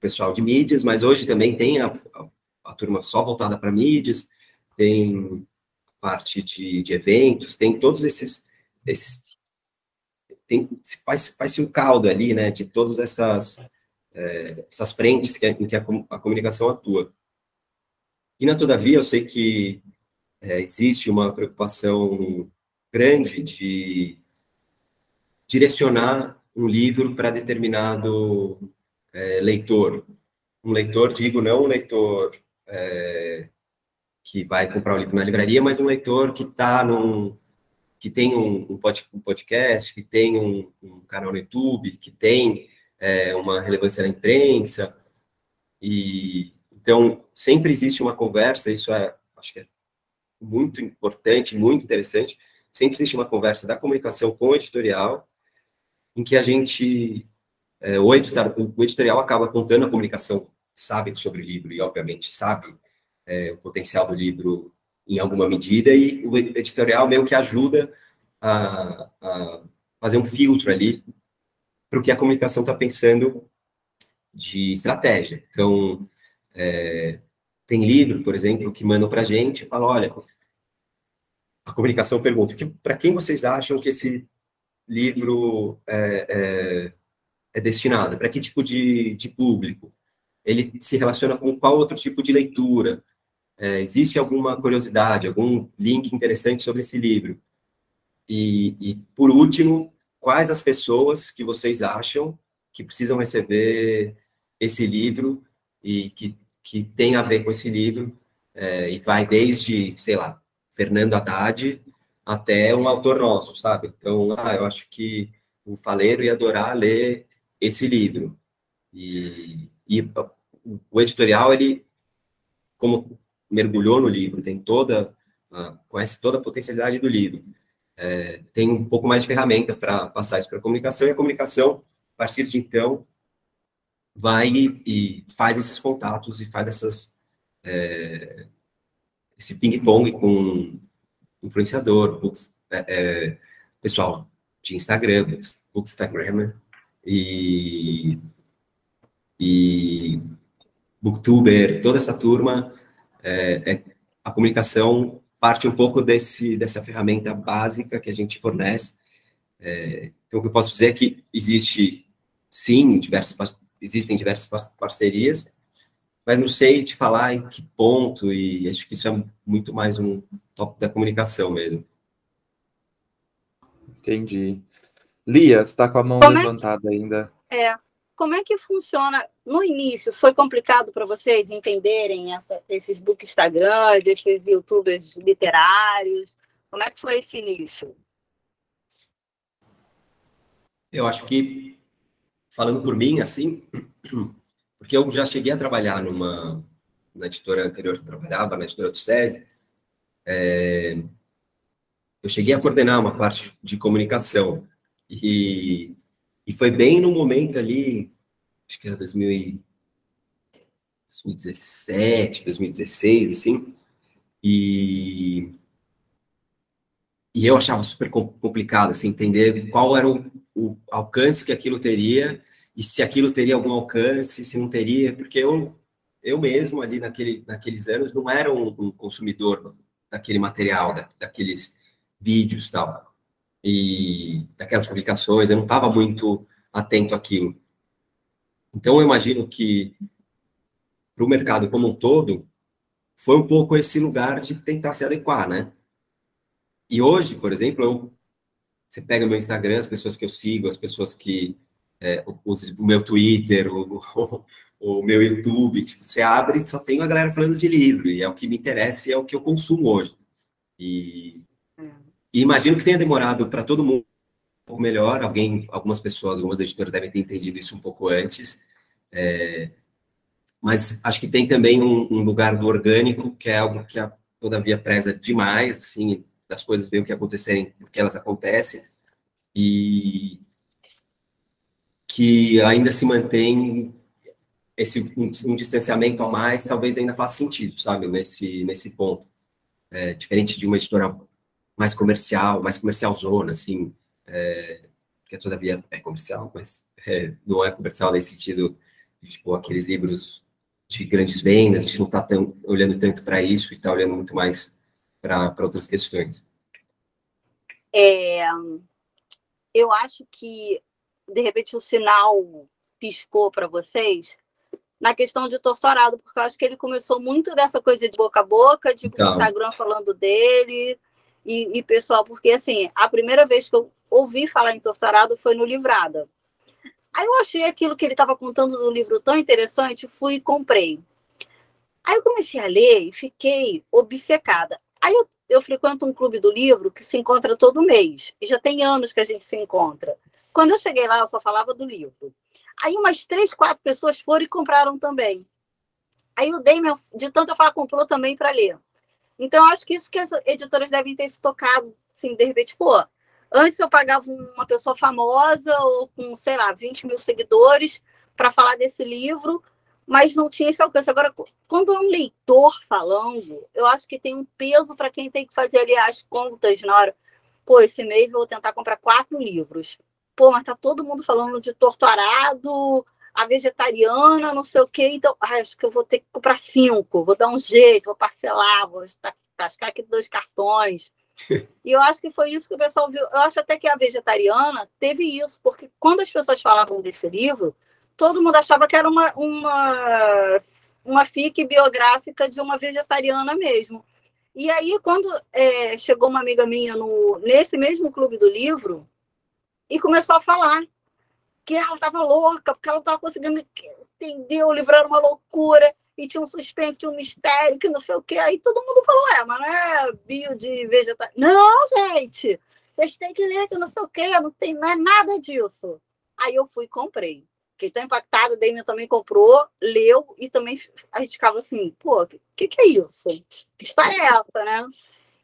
pessoal de mídias, mas hoje também tem a, a, a turma só voltada para mídias, tem parte de, de, eventos, tem todos esses, esses faz, faz um caldo ali, né, de todas essas, é, essas frentes que, em que a, a, comunicação atua. E, na todavia, eu sei que é, existe uma preocupação grande de direcionar um livro para determinado é, leitor. Um leitor, digo, não um leitor é, que vai comprar o livro na livraria, mas um leitor que está num que tem um, um podcast, que tem um, um, canal no YouTube, que tem é, uma relevância na imprensa. E então sempre existe uma conversa. Isso é, acho que é muito importante, muito interessante. Sempre existe uma conversa da comunicação com o editorial, em que a gente é, o, o editorial acaba contando a comunicação, sabe sobre o livro e obviamente sabe é, o potencial do livro em alguma medida, e o editorial meio que ajuda a, a fazer um filtro ali para o que a comunicação está pensando de estratégia. Então, é, tem livro, por exemplo, que mandam para a gente e falam, olha, a comunicação pergunta, para quem vocês acham que esse livro é, é, é destinado? Para que tipo de, de público? Ele se relaciona com qual outro tipo de leitura? É, existe alguma curiosidade, algum link interessante sobre esse livro? E, e, por último, quais as pessoas que vocês acham que precisam receber esse livro e que, que tem a ver com esse livro? É, e vai desde, sei lá, Fernando Haddad até um autor nosso, sabe? Então, ah, eu acho que o Faleiro ia adorar ler esse livro. E, e o editorial, ele, como mergulhou no livro, tem toda, uh, conhece toda a potencialidade do livro. É, tem um pouco mais de ferramenta para passar isso para a comunicação, e a comunicação, a partir de então, vai e, e faz esses contatos e faz essas, é, esse ping-pong com influenciador, books, é, é pessoal de Instagram, books, Bookstagrammer, e, e Booktuber, toda essa turma é, é, a comunicação parte um pouco desse, dessa ferramenta básica que a gente fornece. É, então, o que eu posso dizer é que existe, sim, diversas, existem diversas parcerias, mas não sei te falar em que ponto, e acho que isso é muito mais um tópico da comunicação mesmo. Entendi. Lia, está com a mão Como levantada é que... ainda. É, como é que funciona? No início, foi complicado para vocês entenderem essa, esses book Instagram, esses youtubers literários? Como é que foi esse início? Eu acho que, falando por mim, assim, <clears throat> porque eu já cheguei a trabalhar numa na editora anterior que eu trabalhava, na editora do SESI, é, eu cheguei a coordenar uma parte de comunicação. E e foi bem no momento ali, acho que era 2017, 2016, assim, e, e eu achava super complicado, assim, entender qual era o, o alcance que aquilo teria, e se aquilo teria algum alcance, se não teria, porque eu, eu mesmo ali naquele, naqueles anos não era um, um consumidor daquele material, da, daqueles vídeos tal e daquelas publicações, eu não estava muito atento àquilo. Então, eu imagino que para o mercado como um todo, foi um pouco esse lugar de tentar se adequar, né? E hoje, por exemplo, eu, você pega meu Instagram, as pessoas que eu sigo, as pessoas que é, o, o, meu Twitter, o, o, o, meu YouTube, tipo, você abre e só tem a galera falando de livro, e é o que me interessa e é o que eu consumo hoje. E e imagino que tenha demorado para todo mundo um pouco melhor. Alguém, algumas pessoas, algumas editoras devem ter entendido isso um pouco antes. É, mas acho que tem também um, um, lugar do orgânico, que é algo que a, todavia preza demais, assim, das coisas meio que acontecerem porque elas acontecem, e que ainda se mantém esse um, um distanciamento a mais, talvez ainda faça sentido, sabe, nesse, nesse ponto. É, diferente de uma editora mais comercial, mais comercial zona, assim, é, que todavia é comercial, mas é, não é comercial nesse sentido, de, tipo, aqueles livros de grandes vendas, a gente não está olhando tanto para isso e está olhando muito mais para outras questões. É, eu acho que, de repente, o sinal piscou para vocês na questão de torturado, porque eu acho que ele começou muito dessa coisa de boca a boca, de então. Instagram falando dele, e, e, pessoal, porque assim, a primeira vez que eu ouvi falar em Torturado foi no Livrada. Aí eu achei aquilo que ele estava contando no livro tão interessante, fui e comprei. Aí eu comecei a ler e fiquei obcecada. Aí eu, eu frequento um clube do livro que se encontra todo mês. E já tem anos que a gente se encontra. Quando eu cheguei lá, eu só falava do livro. Aí umas três, quatro pessoas foram e compraram também. Aí o Damien, de tanto eu falar, comprou também para ler. Então, eu acho que isso que as editoras devem ter se tocado, assim, de repente, pô, antes eu pagava uma pessoa famosa ou com, sei lá, 20 mil seguidores para falar desse livro, mas não tinha esse alcance. Agora, quando é um leitor falando, eu acho que tem um peso para quem tem que fazer ali as contas na hora. Pô, esse mês eu vou tentar comprar quatro livros. Pô, mas tá todo mundo falando de torturado, a vegetariana, não sei o quê. Então, ah, acho que eu vou ter que comprar cinco, vou dar um jeito, vou parcelar, vou tascar aqui dois cartões. <laughs> e eu acho que foi isso que o pessoal viu. Eu acho até que a vegetariana teve isso, porque quando as pessoas falavam desse livro, todo mundo achava que era uma, uma, uma fic biográfica de uma vegetariana mesmo. E aí, quando é, chegou uma amiga minha no, nesse mesmo clube do livro e começou a falar que ela estava louca, porque ela não estava conseguindo entender, o livro era uma loucura, e tinha um suspense, tinha um mistério, que não sei o quê. Aí todo mundo falou, é, mas não é bio de vegetal. Não, gente! Vocês têm que ler que não sei o quê, não tem não é nada disso. Aí eu fui e comprei. Fiquei tão impactada, Damien também comprou, leu, e também a gente ficava assim, pô, o que, que é isso? Que história é essa, né?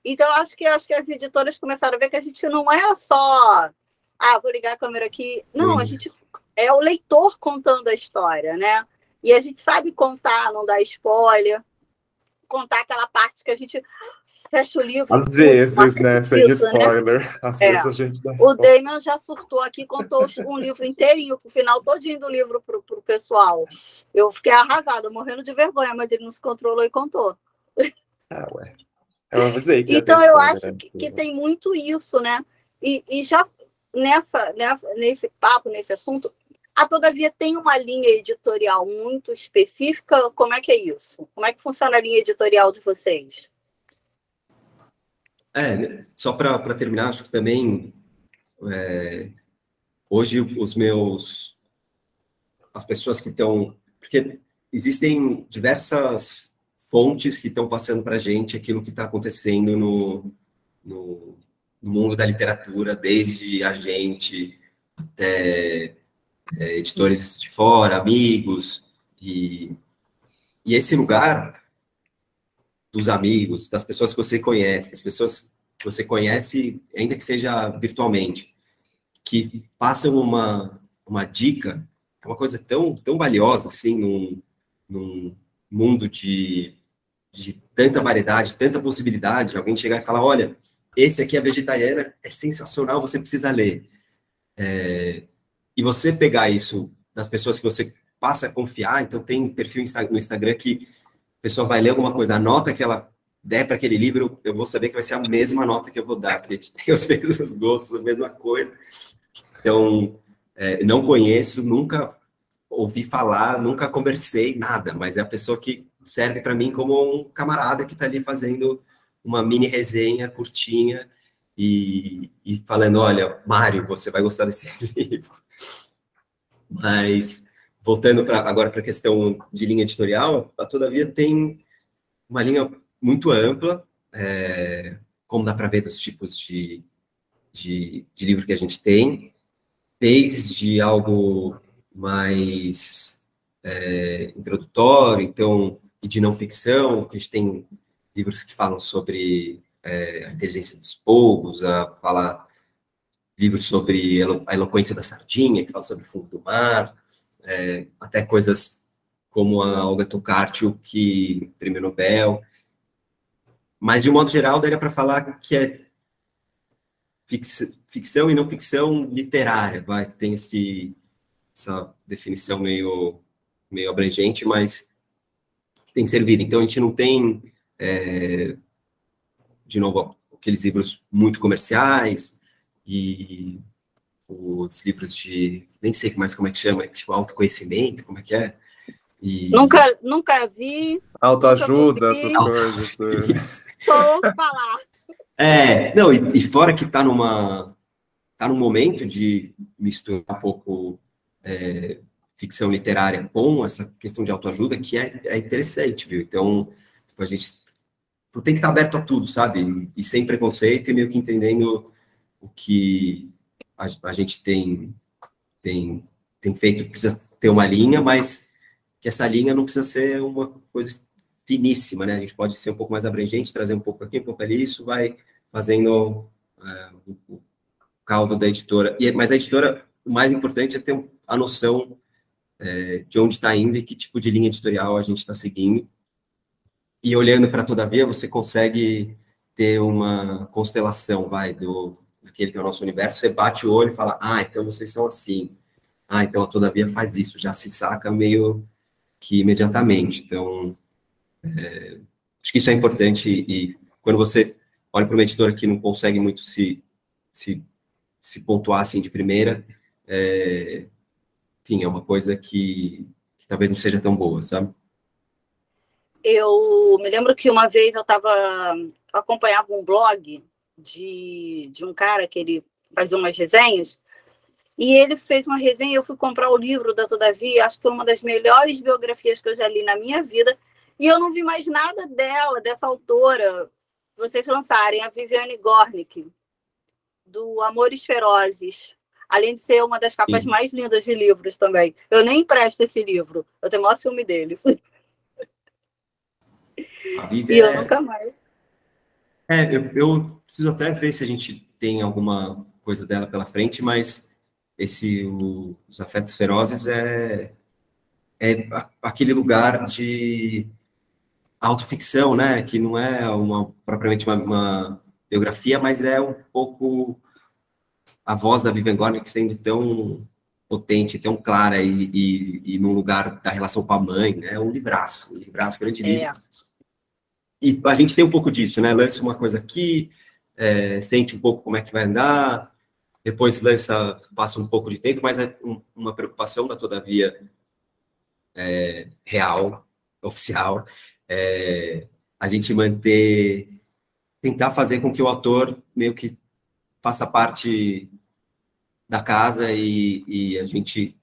Então, acho que acho que as editoras começaram a ver que a gente não era só ah, vou ligar a câmera aqui. Não, a gente é o leitor contando a história, né? E a gente sabe contar, não dar spoiler, contar aquela parte que a gente fecha o livro. Às vezes, né? Sem né? spoiler. Né? Às é. vezes a gente dá O Damon já surtou aqui, contou um livro inteirinho, o final todinho do livro pro, pro pessoal. Eu fiquei arrasada, morrendo de vergonha, mas ele não se controlou e contou. Ah, ué. Eu avisei que Então, eu acho né? que, que tem muito isso, né? E, e já nessa, nessa, nesse papo, nesse assunto, a Todavia tem uma linha editorial muito específica. Como é que é isso? Como é que funciona a linha editorial de vocês? É, só para terminar, acho que também é, hoje os meus as pessoas que estão porque existem diversas fontes que estão passando para a gente aquilo que está acontecendo no, no, no mundo da literatura, desde a gente até é, editores de fora, amigos, e, e esse lugar dos amigos, das pessoas que você conhece, das pessoas que você conhece, ainda que seja virtualmente, que passam uma, uma dica, é uma coisa tão, tão valiosa, assim, num, num mundo de, de tanta variedade, tanta possibilidade, alguém chegar e falar, olha, esse aqui, é vegetariana, é sensacional, você precisa ler. É, e você pegar isso das pessoas que você passa a confiar, então tem perfil no Instagram que a pessoa vai ler alguma coisa, a nota que ela der para aquele livro, eu vou saber que vai ser a mesma nota que eu vou dar, porque a gente tem os <laughs> mesmos gostos, a mesma coisa. Então, é, não conheço, nunca ouvi falar, nunca conversei, nada, mas é a pessoa que serve para mim como um camarada que está ali fazendo uma mini resenha curtinha e, e falando, olha, Mário, você vai gostar desse <laughs> livro. Mas, voltando pra, agora para a questão de linha editorial, a Todavia tem uma linha muito ampla, é, como dá para ver dos tipos de, de, de livro que a gente tem, desde algo mais é, introdutório, então, e de não ficção, que a gente tem livros que falam sobre é, a inteligência dos povos, a falar livros sobre a eloquência da sardinha, que fala sobre o fundo do mar, é, até coisas como a Olga Tokarczuk, que prêmio Nobel. Mas, de um modo geral, daria para falar que é ficção e não ficção literária, vai, tem esse, essa definição meio, meio abrangente, mas tem servido. Então, a gente não tem é, de novo, aqueles livros muito comerciais e os livros de, nem sei mais como é que chama, tipo autoconhecimento, como é que é? E... Nunca, nunca vi. Autoajuda, essas coisas. <laughs> Só falar. É, não, e, e, fora que está numa tá num momento de misturar um pouco é, ficção literária com essa questão de autoajuda que é, é interessante, viu? Então, tipo, a gente tem que estar aberto a tudo, sabe? E, e sem preconceito e meio que entendendo o que a, a gente tem, tem, tem feito, precisa ter uma linha, mas que essa linha não precisa ser uma coisa finíssima, né? A gente pode ser um pouco mais abrangente, trazer um pouco aqui, um pouco ali, isso vai fazendo é, o caldo da editora. E, mas a editora, o mais importante é ter a noção é, de onde está indo e que tipo de linha editorial a gente está seguindo. E olhando para Todavia, você consegue ter uma constelação, vai, do aquele que é o nosso universo, você bate o olho e fala, ah, então vocês são assim. Ah, então a Todavia faz isso, já se saca meio que imediatamente. Então, é, acho que isso é importante e, e quando você olha para uma editora que não consegue muito se, se, se pontuar assim de primeira, é, enfim, é uma coisa que, que talvez não seja tão boa, sabe? Eu me lembro que uma vez eu estava acompanhava um blog de, de um cara que ele fazia umas resenhas e ele fez uma resenha. Eu fui comprar o livro da Todavia, acho que foi uma das melhores biografias que eu já li na minha vida. E eu não vi mais nada dela, dessa autora. Vocês lançarem a Viviane Gornick, do Amores Ferozes. Além de ser uma das capas Sim. mais lindas de livros também. Eu nem empresto esse livro. Eu tenho o maior ciúme dele. <laughs> e eu é... nunca mais. É, eu, eu, preciso até ver se a gente tem alguma coisa dela pela frente, mas esse o, os afetos ferozes é é aquele lugar de autoficção, né? Que não é uma propriamente uma, uma biografia, mas é um pouco a voz da Vivian Gornick sendo tão potente, tão clara e, e, e num lugar da relação com a mãe, né? É um livraço, um livraço, grande livro. E a gente tem um pouco disso, né? Lança uma coisa aqui, é, sente um pouco como é que vai andar, depois lança, passa um pouco de tempo, mas é um, uma preocupação da Todavia é, real, oficial, é, a gente manter, tentar fazer com que o autor meio que faça parte da casa e, e a gente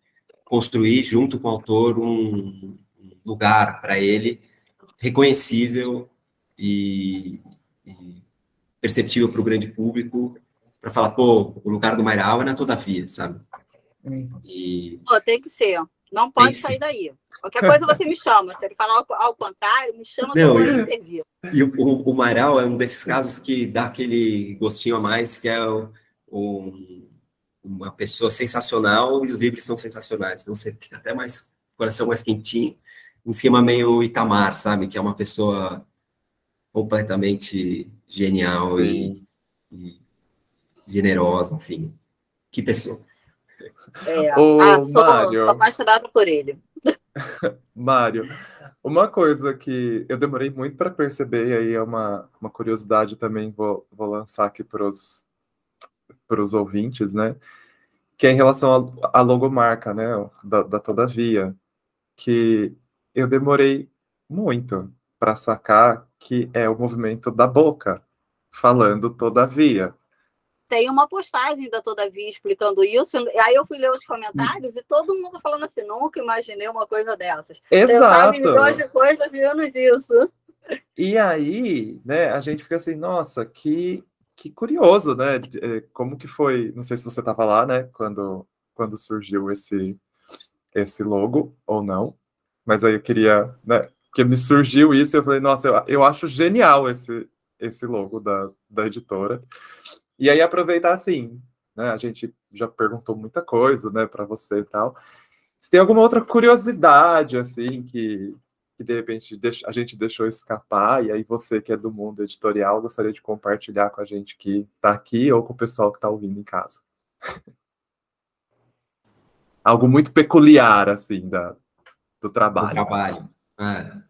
construir junto com o autor um lugar para ele reconhecível e, e perceptível para o grande público, para falar, pô, o lugar do Mairal é na Todavia, sabe? Hum. E... Pô, tem que ser, não pode sair daí. Qualquer coisa você me chama. Se ele falar ao, ao contrário, me chama não, e, e o, o, o Mairal é um desses casos que dá aquele gostinho a mais, que é o, o, uma pessoa sensacional e os livros são sensacionais. Então você fica até mais, coração mais quentinho. Um esquema meio Itamar, sabe? Que é uma pessoa completamente genial e, e, generosa, enfim. Que pessoa. É, <laughs> Ô, ah, sou, Mário, sou apaixonada por ele. <laughs> Mário, uma coisa que eu demorei muito para perceber, e aí é uma, uma curiosidade também, vou, vou lançar aqui para os ouvintes, né? Que é em relação à logomarca, né? Da, da Todavia, que eu demorei muito para sacar que é o movimento da boca, falando todavia. Tem uma postagem da Todavia explicando isso, aí eu fui ler os comentários e todo mundo falando assim, nunca imaginei uma coisa dessas. Exato. milhões de coisas menos isso. E aí, né, a gente fica assim, nossa, que, que curioso, né? É, como que foi, não sei se você estava lá, né, quando, quando surgiu esse, esse logo ou não, mas aí eu queria, né, porque me surgiu isso eu falei, nossa, eu, eu acho genial esse, esse logo da, da editora. E aí aproveitar assim, né? A gente já perguntou muita coisa, né, para você e tal. Se tem alguma outra curiosidade, assim, que, que de repente a gente deixou escapar, e aí você que é do mundo editorial gostaria de compartilhar com a gente que está aqui ou com o pessoal que está ouvindo em casa. <laughs> Algo muito peculiar, assim, da, do trabalho. Do trabalho. É.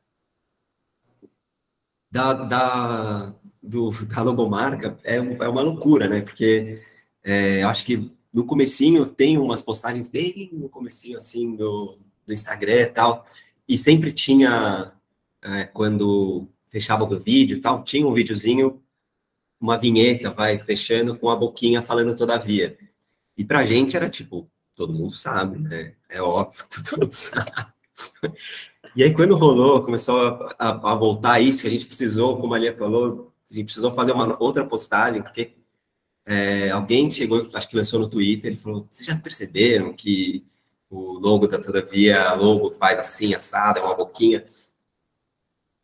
Da, da, do, da logomarca é, é uma loucura, né? Porque é, acho que no comecinho tem umas postagens bem no comecinho, assim, do, do Instagram e tal, e sempre tinha, é, quando fechava o vídeo e tal, tinha um videozinho, uma vinheta, vai, fechando com a boquinha falando todavia. E pra gente era tipo, todo mundo sabe, né? É óbvio, todo mundo sabe. E aí, quando rolou, começou a, a, a voltar isso, a gente precisou, como a Lia falou, a gente precisou fazer uma outra postagem, porque é, alguém chegou, acho que lançou no Twitter, ele falou: vocês já perceberam que o logo da Todavia, logo faz assim, assado, é uma boquinha?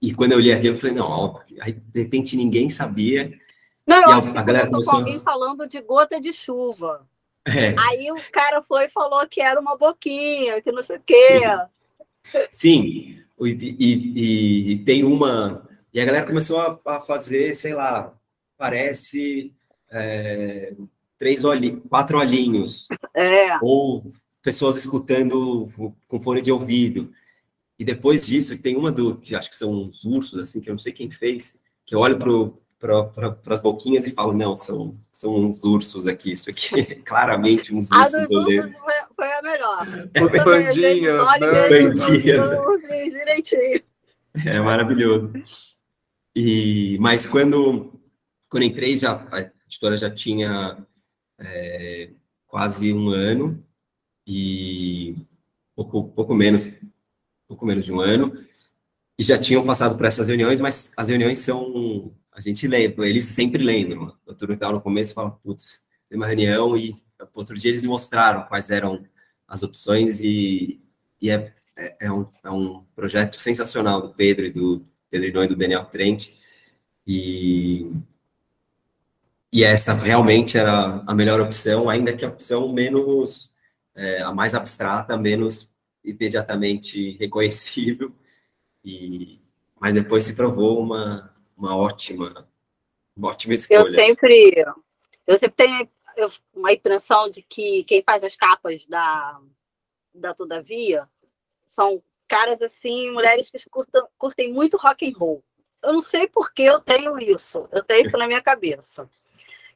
E quando eu li aquilo, eu falei: não, ó, aí de repente ninguém sabia. Não, eu acho a, que a galera começou com alguém falando de gota de chuva. É. Aí o cara foi e falou que era uma boquinha, que não sei o quê. Sim, Sim. E, e, e, tem uma. E a galera começou a, a fazer, sei lá, parece é, três olhinhos, quatro olhinhos. É. Ou pessoas escutando com fone de ouvido. E depois disso, tem uma do que acho que são uns ursos, assim, que eu não sei quem fez, que eu olho para as boquinhas e falo, não, são, são uns ursos aqui, isso aqui é <laughs> claramente uns ursos Foi a melhor. Os pandinhas? Os pandinhas. direitinho. É maravilhoso. E, mas quando, quando entrei, já, a editora já tinha é, quase um ano, e pouco, pouco menos, pouco menos de um ano, e já tinham passado por essas reuniões, mas as reuniões são, a gente lembra, eles sempre lembram. O doutor estava no começo fala, putz, tem uma reunião e outro dia eles mostraram quais eram as opções e, e é, é, é, um, é um projeto sensacional do Pedro e do Pedro e do Daniel Trent e e essa realmente era a melhor opção, ainda que a opção menos é, a mais abstrata, menos imediatamente <laughs> reconhecível, e, mas depois se provou uma, uma ótima uma ótima escolha. Eu sempre, eu sempre tenho uma impressão de que quem faz as capas da, da Todavia são caras assim, mulheres que curtam, curtem muito rock and roll. Eu não sei por que eu tenho isso, eu tenho isso na minha cabeça.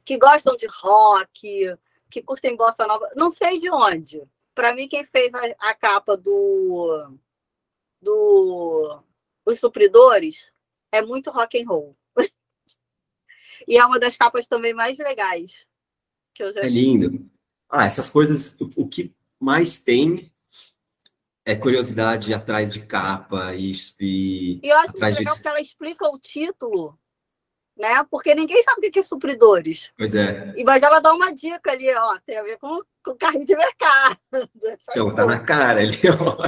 Que gostam de rock, que curtem bossa nova, não sei de onde. Para mim, quem fez a, a, capa do, do Os Supridores é muito rock and roll. <laughs> e é uma das capas também mais legais que eu já É lindo. Ah, essas coisas, o, o que mais tem é curiosidade atrás de capa e, e, e eu acho muito legal de... que ela explica o título né? Porque ninguém sabe o que é supridores. Pois é. E, mas ela dá uma dica ali, ó, tem a ver com, com carrinho de mercado. <laughs> Então, tá na cara ali, <laughs> ó.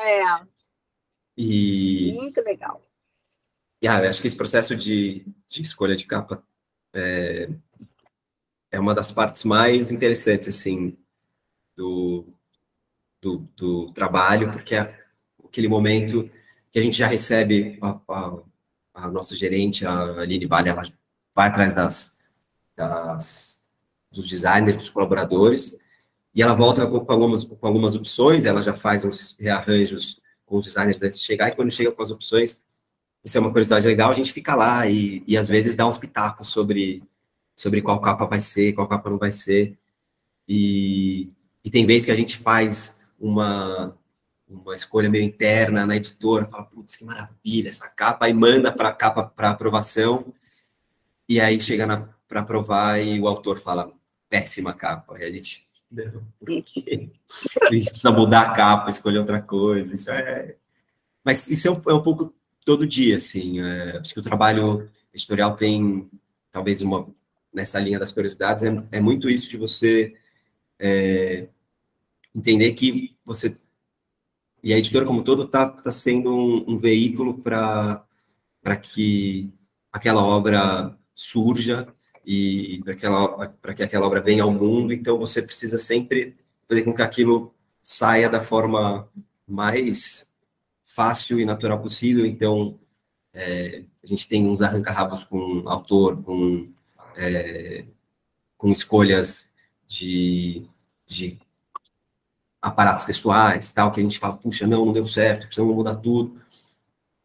É. E... Muito legal. E, ah, acho que esse processo de, de escolha de capa é, é uma das partes mais interessantes, assim, do, do, do trabalho, porque é aquele momento que a gente já recebe a, a a nossa gerente, a Aline Vale, ela vai atrás das, das, dos designers, dos colaboradores, e ela volta com, algumas, com algumas opções, ela já faz uns rearranjos com os designers antes de chegar, e quando chega com as opções, isso é uma curiosidade legal, a gente fica lá e, e às vezes dá uns pitacos sobre, sobre qual capa vai ser, qual capa não vai ser, e, e tem vezes que a gente faz uma, uma escolha meio interna na editora, fala, putz, que maravilha essa capa, aí manda para a capa para aprovação, e aí chega para aprovar e o autor fala, péssima capa, e a gente, não, por quê? A gente precisa mudar a capa, escolher outra coisa, isso é... Mas isso é um, é um pouco todo dia, assim, é, acho que o trabalho editorial tem, talvez, uma, nessa linha das curiosidades, é, é muito isso de você é, entender que você e a editora como todo está tá sendo um, um veículo para que aquela obra surja e para que aquela obra venha ao mundo. Então, você precisa sempre fazer com que aquilo saia da forma mais fácil e natural possível. Então, é, a gente tem uns arranca-rabos com autor, com, é, com escolhas de, de aparatos textuais, tal, que a gente fala, puxa, não, não deu certo, precisamos mudar tudo.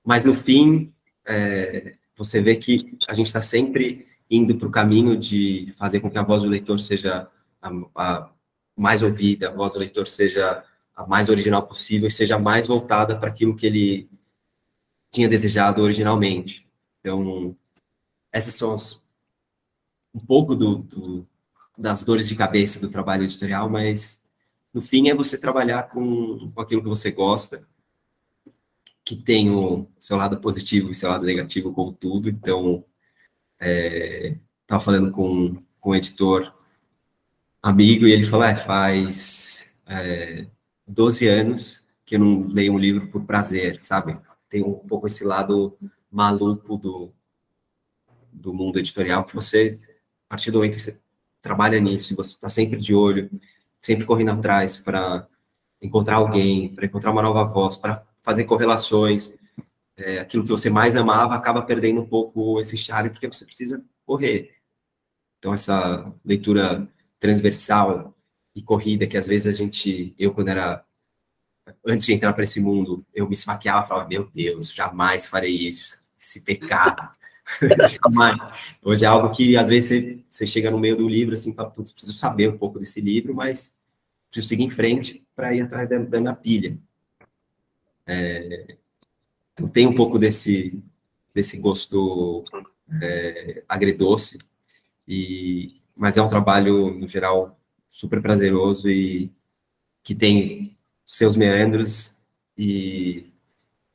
Mas no fim, é, você vê que a gente está sempre indo para o caminho de fazer com que a voz do leitor seja a, a, mais ouvida, a voz do leitor seja a mais original possível e seja mais voltada para aquilo que ele tinha desejado originalmente. Então, essas são as, um pouco do, do, das dores de cabeça do trabalho editorial, mas no fim é você trabalhar com, com aquilo que você gosta que tem o seu lado positivo e seu lado negativo, como tudo. Então, estava é, falando com, com um editor amigo e ele falou: ah, faz é, 12 anos que eu não leio um livro por prazer, sabe? Tem um pouco esse lado maluco do, do mundo editorial que você, a partir do momento que você trabalha nisso e você está sempre de olho, sempre correndo atrás para encontrar alguém, para encontrar uma nova voz, para fazer correlações, é, aquilo que você mais amava acaba perdendo um pouco esse charme porque você precisa correr. Então essa leitura transversal e corrida que às vezes a gente, eu quando era antes de entrar para esse mundo, eu me esfaqueava, falava, meu Deus, jamais farei isso, esse pecado. <laughs> Hoje é algo que às vezes você, você chega no meio do livro assim, fala, putz, preciso saber um pouco desse livro, mas preciso seguir em frente para ir atrás da, da minha pilha. É, então tem um pouco desse desse gosto é, agridoce e mas é um trabalho no geral super prazeroso e que tem seus meandros e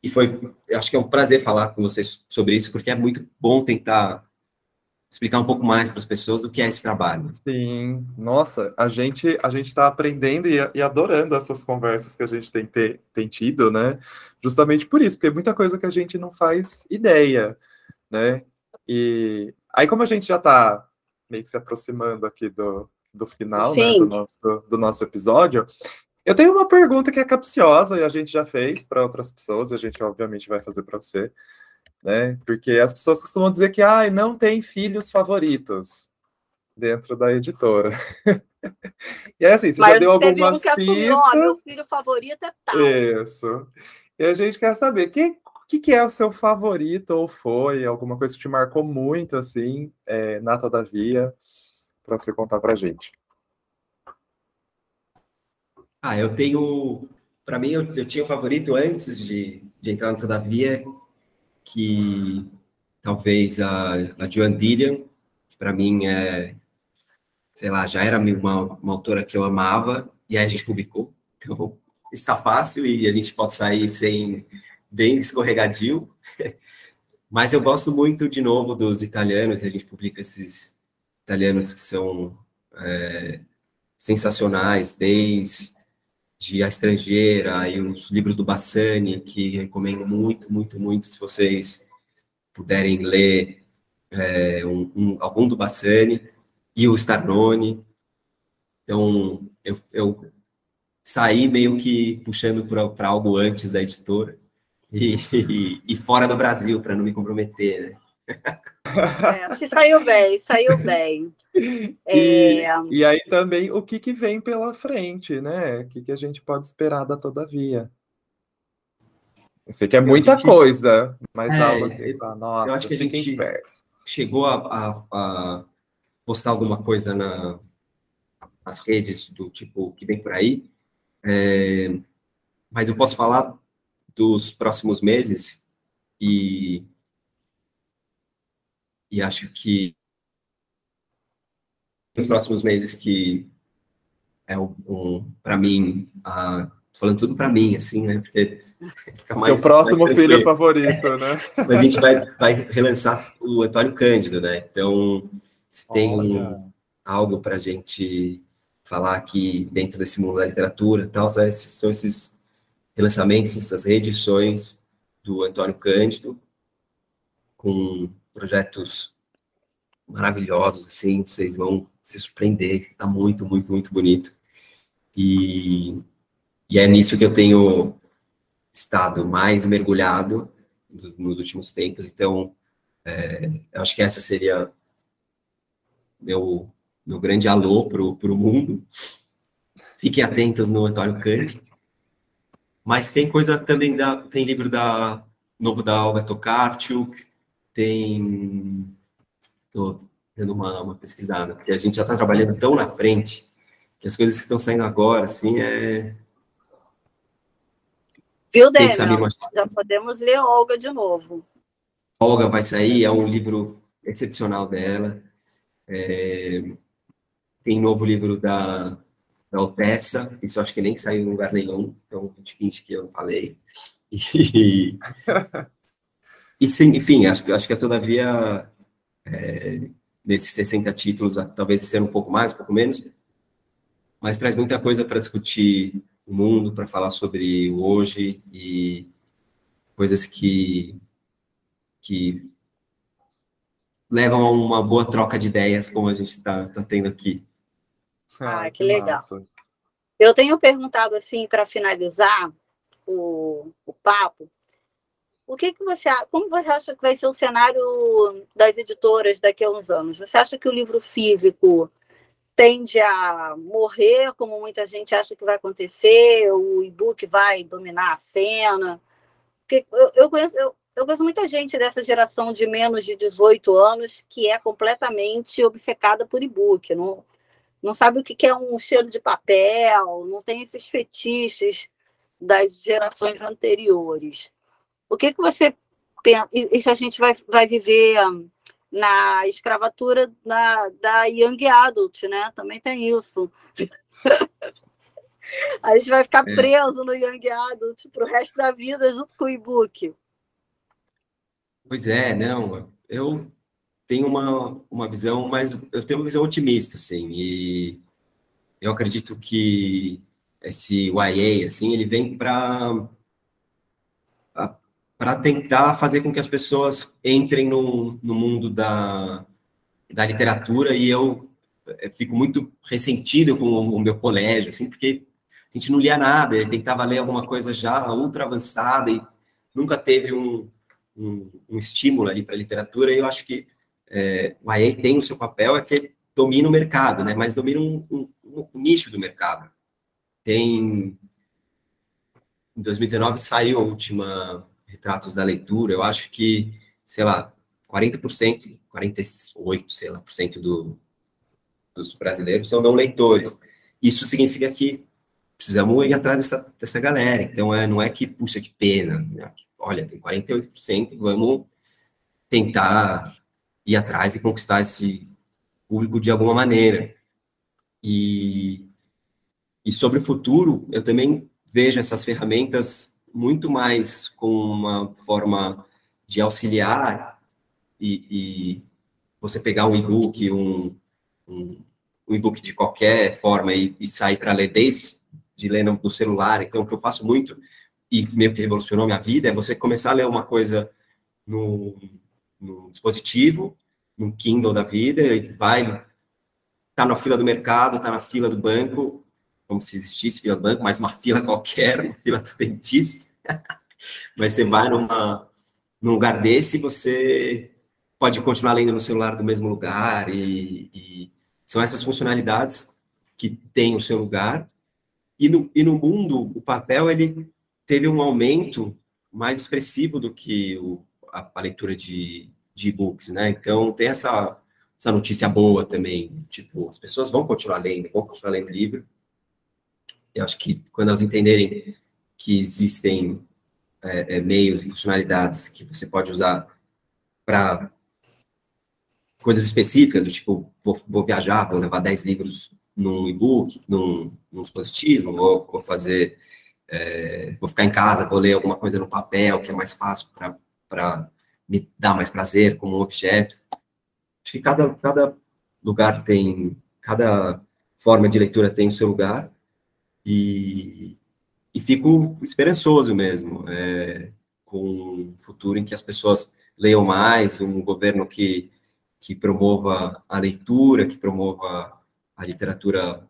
e foi, acho que é um prazer falar com vocês sobre isso, porque é muito bom tentar explicar um pouco mais para as pessoas o que é esse trabalho. Sim, nossa, a gente a gente está aprendendo e, e, adorando essas conversas que a gente tem, ter, tem tido, né? Justamente por isso, porque é muita coisa que a gente não faz ideia, né? E aí, como a gente já está meio que se aproximando aqui do, do final né, do, nosso, do nosso episódio, eu tenho uma pergunta que é capciosa e a gente já fez para outras pessoas, a gente obviamente vai fazer para você, né? Porque as pessoas costumam dizer que ah, não tem filhos favoritos dentro da editora. <laughs> e é assim, você Mas já deu algumas um pistas. Assumiu, meu filho favorito é tal. Isso. E a gente quer saber quem, o que, que, é o seu favorito ou foi alguma coisa que te marcou muito assim é, na Todavia para você contar para gente. Ah, eu tenho. Para mim, eu, eu, tinha um favorito antes de, de entrar no Todavia, que talvez a, a Joan Didion, que para mim é. Sei lá, já era uma, uma autora que eu amava, e aí a gente publicou. Então, está fácil e a gente pode sair sem bem escorregadio. <laughs> Mas eu gosto muito, de novo, dos italianos, a gente publica esses italianos que são é, sensacionais, desde de A Estrangeira e os livros do Bassani, que recomendo muito, muito, muito, se vocês puderem ler é, um, um, algum do Bassani, e o Starnone. Então, eu, eu saí meio que puxando para algo antes da editora e, <laughs> e, e fora do Brasil, para não me comprometer, né? <laughs> É, você saiu bem, saiu bem. <laughs> E, é... e aí também o que, que vem pela frente, né? O que, que a gente pode esperar da Todavia? Eu sei que é muita gente... coisa, mas é, algo assim, nossa, eu acho que a gente espertos. chegou a, a, a, postar alguma coisa na, nas redes do tipo que vem por aí, é, mas eu posso falar dos próximos meses e e acho que nos próximos meses que é um, um para mim, a, falando tudo para mim, assim, né? Porque <laughs> fica mais, Seu próximo mais filho favorito, né? <laughs> Mas a gente vai, vai relançar o Antônio Cândido, né? Então, se tem um, algo para gente falar aqui dentro desse mundo da literatura, tal, são esses relançamentos, essas reedições do Antônio Cândido, com projetos maravilhosos, assim, vocês vão se surpreender, tá muito, muito, muito bonito. E, e é nisso que eu tenho estado mais mergulhado nos últimos tempos, então, é, eu acho que essa seria meu, meu grande alô para o mundo. Fiquem atentos no Antônio Cândido. Mas tem coisa também da. Tem livro da novo da Olga Tokarczuk, tem. Estou dando uma, uma pesquisada, porque a gente já está trabalhando tão na frente que as coisas que estão saindo agora, assim, é. Viu, Daniel? Já podemos ler Olga de novo. Olga vai sair, é um livro excepcional dela. É... Tem novo livro da, da Otessa, isso eu acho que nem saiu em lugar nenhum, então a gente finge que eu não falei. E, <laughs> e sim, enfim, acho, acho que é todavia, é, nesses 60 títulos, talvez ser um pouco mais, um pouco menos, mas traz muita coisa para discutir o mundo, para falar sobre o hoje e coisas que, que levam a uma boa troca de ideias, como a gente está tá tendo aqui. Ah, que, que legal. Eu tenho perguntado assim para finalizar o, o papo, o que, que você como você acha que vai ser o cenário das editoras daqui a uns anos? Você acha que o livro físico tende a morrer, como muita gente acha que vai acontecer, o e-book vai dominar a cena? Porque eu, eu conheço, eu, eu conheço muita gente dessa geração de menos de 18 anos que é completamente obcecada por e-book, não, não sabe o que é um cheiro de papel, não tem esses fetiches das gerações anteriores. O que, que você pensa? E, e se a gente vai, vai viver na escravatura da, da Young Adult, né? Também tem isso. a gente vai ficar é. preso no Young Adult para o resto da vida junto com o e-book. Pois é, não. Eu tenho uma, uma visão mais. Eu tenho uma visão otimista, assim, e eu acredito que esse YA, assim, ele vem para para tentar fazer com que as pessoas entrem no, no mundo da, da literatura. E eu, eu fico muito ressentido com o, meu colégio, assim, porque a gente não lia nada, tentava ler alguma coisa já ultra avançada e nunca teve um, um, um estímulo ali para a literatura, e eu acho que é, o AE tem o seu papel, é que domina o mercado, né, mas domina um, um, um nicho do mercado. Tem... Em 2019 saiu a última Retratos da Leitura, eu acho que, sei lá, 40%, 48%, sei lá, por cento do, dos brasileiros são não leitores. Isso significa que precisamos ir atrás dessa, dessa galera. Então, é, não é que, puxa, que pena. Né? Olha, tem 48%, vamos tentar ir atrás e conquistar esse público de alguma maneira. E, e sobre o futuro, eu também vejo essas ferramentas muito mais com uma forma de auxiliar e, e você pegar um e-book, um, um, um e-book de qualquer forma e, e sair para ler desde de ler no, no, celular. Então, o que eu faço muito e meio que revolucionou minha vida é você começar a ler uma coisa no, no dispositivo, no Kindle da vida, e vai tá na fila do mercado, tá na fila do banco, como se existisse fila do banco, mas uma fila qualquer, uma fila do dentista. <laughs> mas você vai numa, num lugar desse, você pode continuar lendo no celular do mesmo lugar, e, e são essas funcionalidades que têm o seu lugar, e no, e no mundo, o papel ele teve um aumento mais expressivo do que o, a, a, leitura de, de e-books, né? Então, tem essa, essa notícia boa também. Tipo, as pessoas vão continuar lendo, vão continuar lendo livro. Eu acho que quando elas entenderem que existem é, é, meios e funcionalidades que você pode usar para coisas específicas, do tipo, vou, vou viajar, vou levar 10 livros num e-book, num, num, dispositivo, vou, vou fazer, é, vou ficar em casa, vou ler alguma coisa no papel, que é mais fácil para me dar mais prazer como um objeto. Acho que cada, cada lugar tem, cada forma de leitura tem o seu lugar, e, e fico esperançoso mesmo, é, com um futuro em que as pessoas leiam mais, um governo que, que promova a leitura, que promova a literatura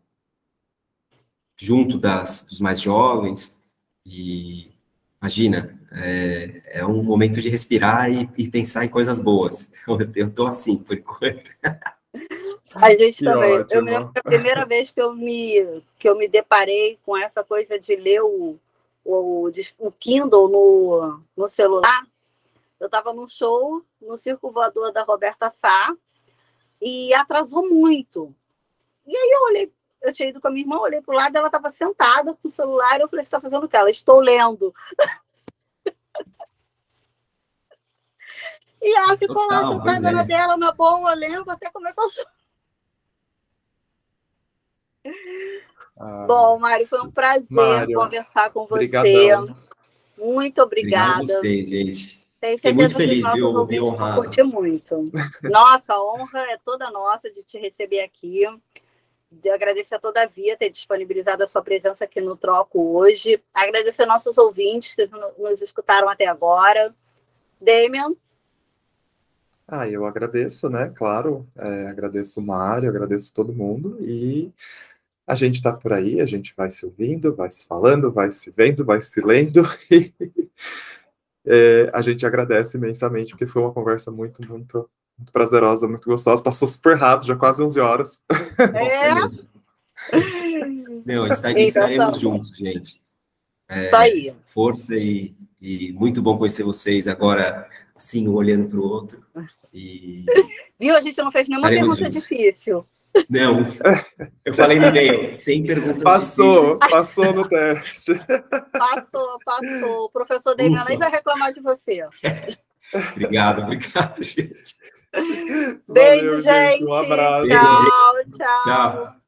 junto das, dos mais jovens, e imagina, é, é um momento de respirar e, e, pensar em coisas boas. <laughs> Eu estou assim, por enquanto. <laughs> A gente que também. Ótimo. Eu me lembro que a primeira vez que eu me, que eu me deparei com essa coisa de ler o, o, o Kindle no, no celular, eu estava num show no Circo Voador da Roberta Sá e atrasou muito. E aí eu olhei, eu tinha ido com a minha irmã, olhei para o lado, ela estava sentada com o celular, eu falei, você está fazendo o quê? Ela, estou lendo. <laughs> e ela ficou Total, lá sentada é. dela, na boa, lendo, até começar o show. Ah, Bom, Mário, foi um prazer Mário, conversar com você. Obrigadão. Muito obrigada. Obrigado a você, gente. Tenho certeza muito feliz, que os nossos viu, ouvintes vão curtir muito. <laughs> Nossa, a honra é toda nossa de te receber aqui. De agradecer a toda a Via ter disponibilizado a sua presença aqui no Troco hoje. Agradecer nossos ouvintes que nos escutaram até agora. Damian. Ah, eu agradeço, né? Claro, é, agradeço o Mário, agradeço todo mundo e a gente está por aí, a gente vai se ouvindo, vai se falando, vai se vendo, vai se lendo <laughs> e é, a gente agradece imensamente porque foi uma conversa muito, muito, muito prazerosa, muito gostosa, passou super rápido, já quase 11 horas. <laughs> É. Não, estaremos juntos, gente. É, Isso aí. Força e, e muito bom conhecer vocês agora, assim, um olhando para o outro. E... <laughs> Viu? A gente não fez nenhuma pergunta juntos. difícil. Não, eu falei no e-mail, sem perguntas Passou, difíceis. passou no teste. <laughs> Passou, passou. O professor Damian nem vai reclamar de você. <laughs> obrigado, obrigado, gente. Beijo, Valeu, gente. Um abraço. Tchau, tchau. Tchau.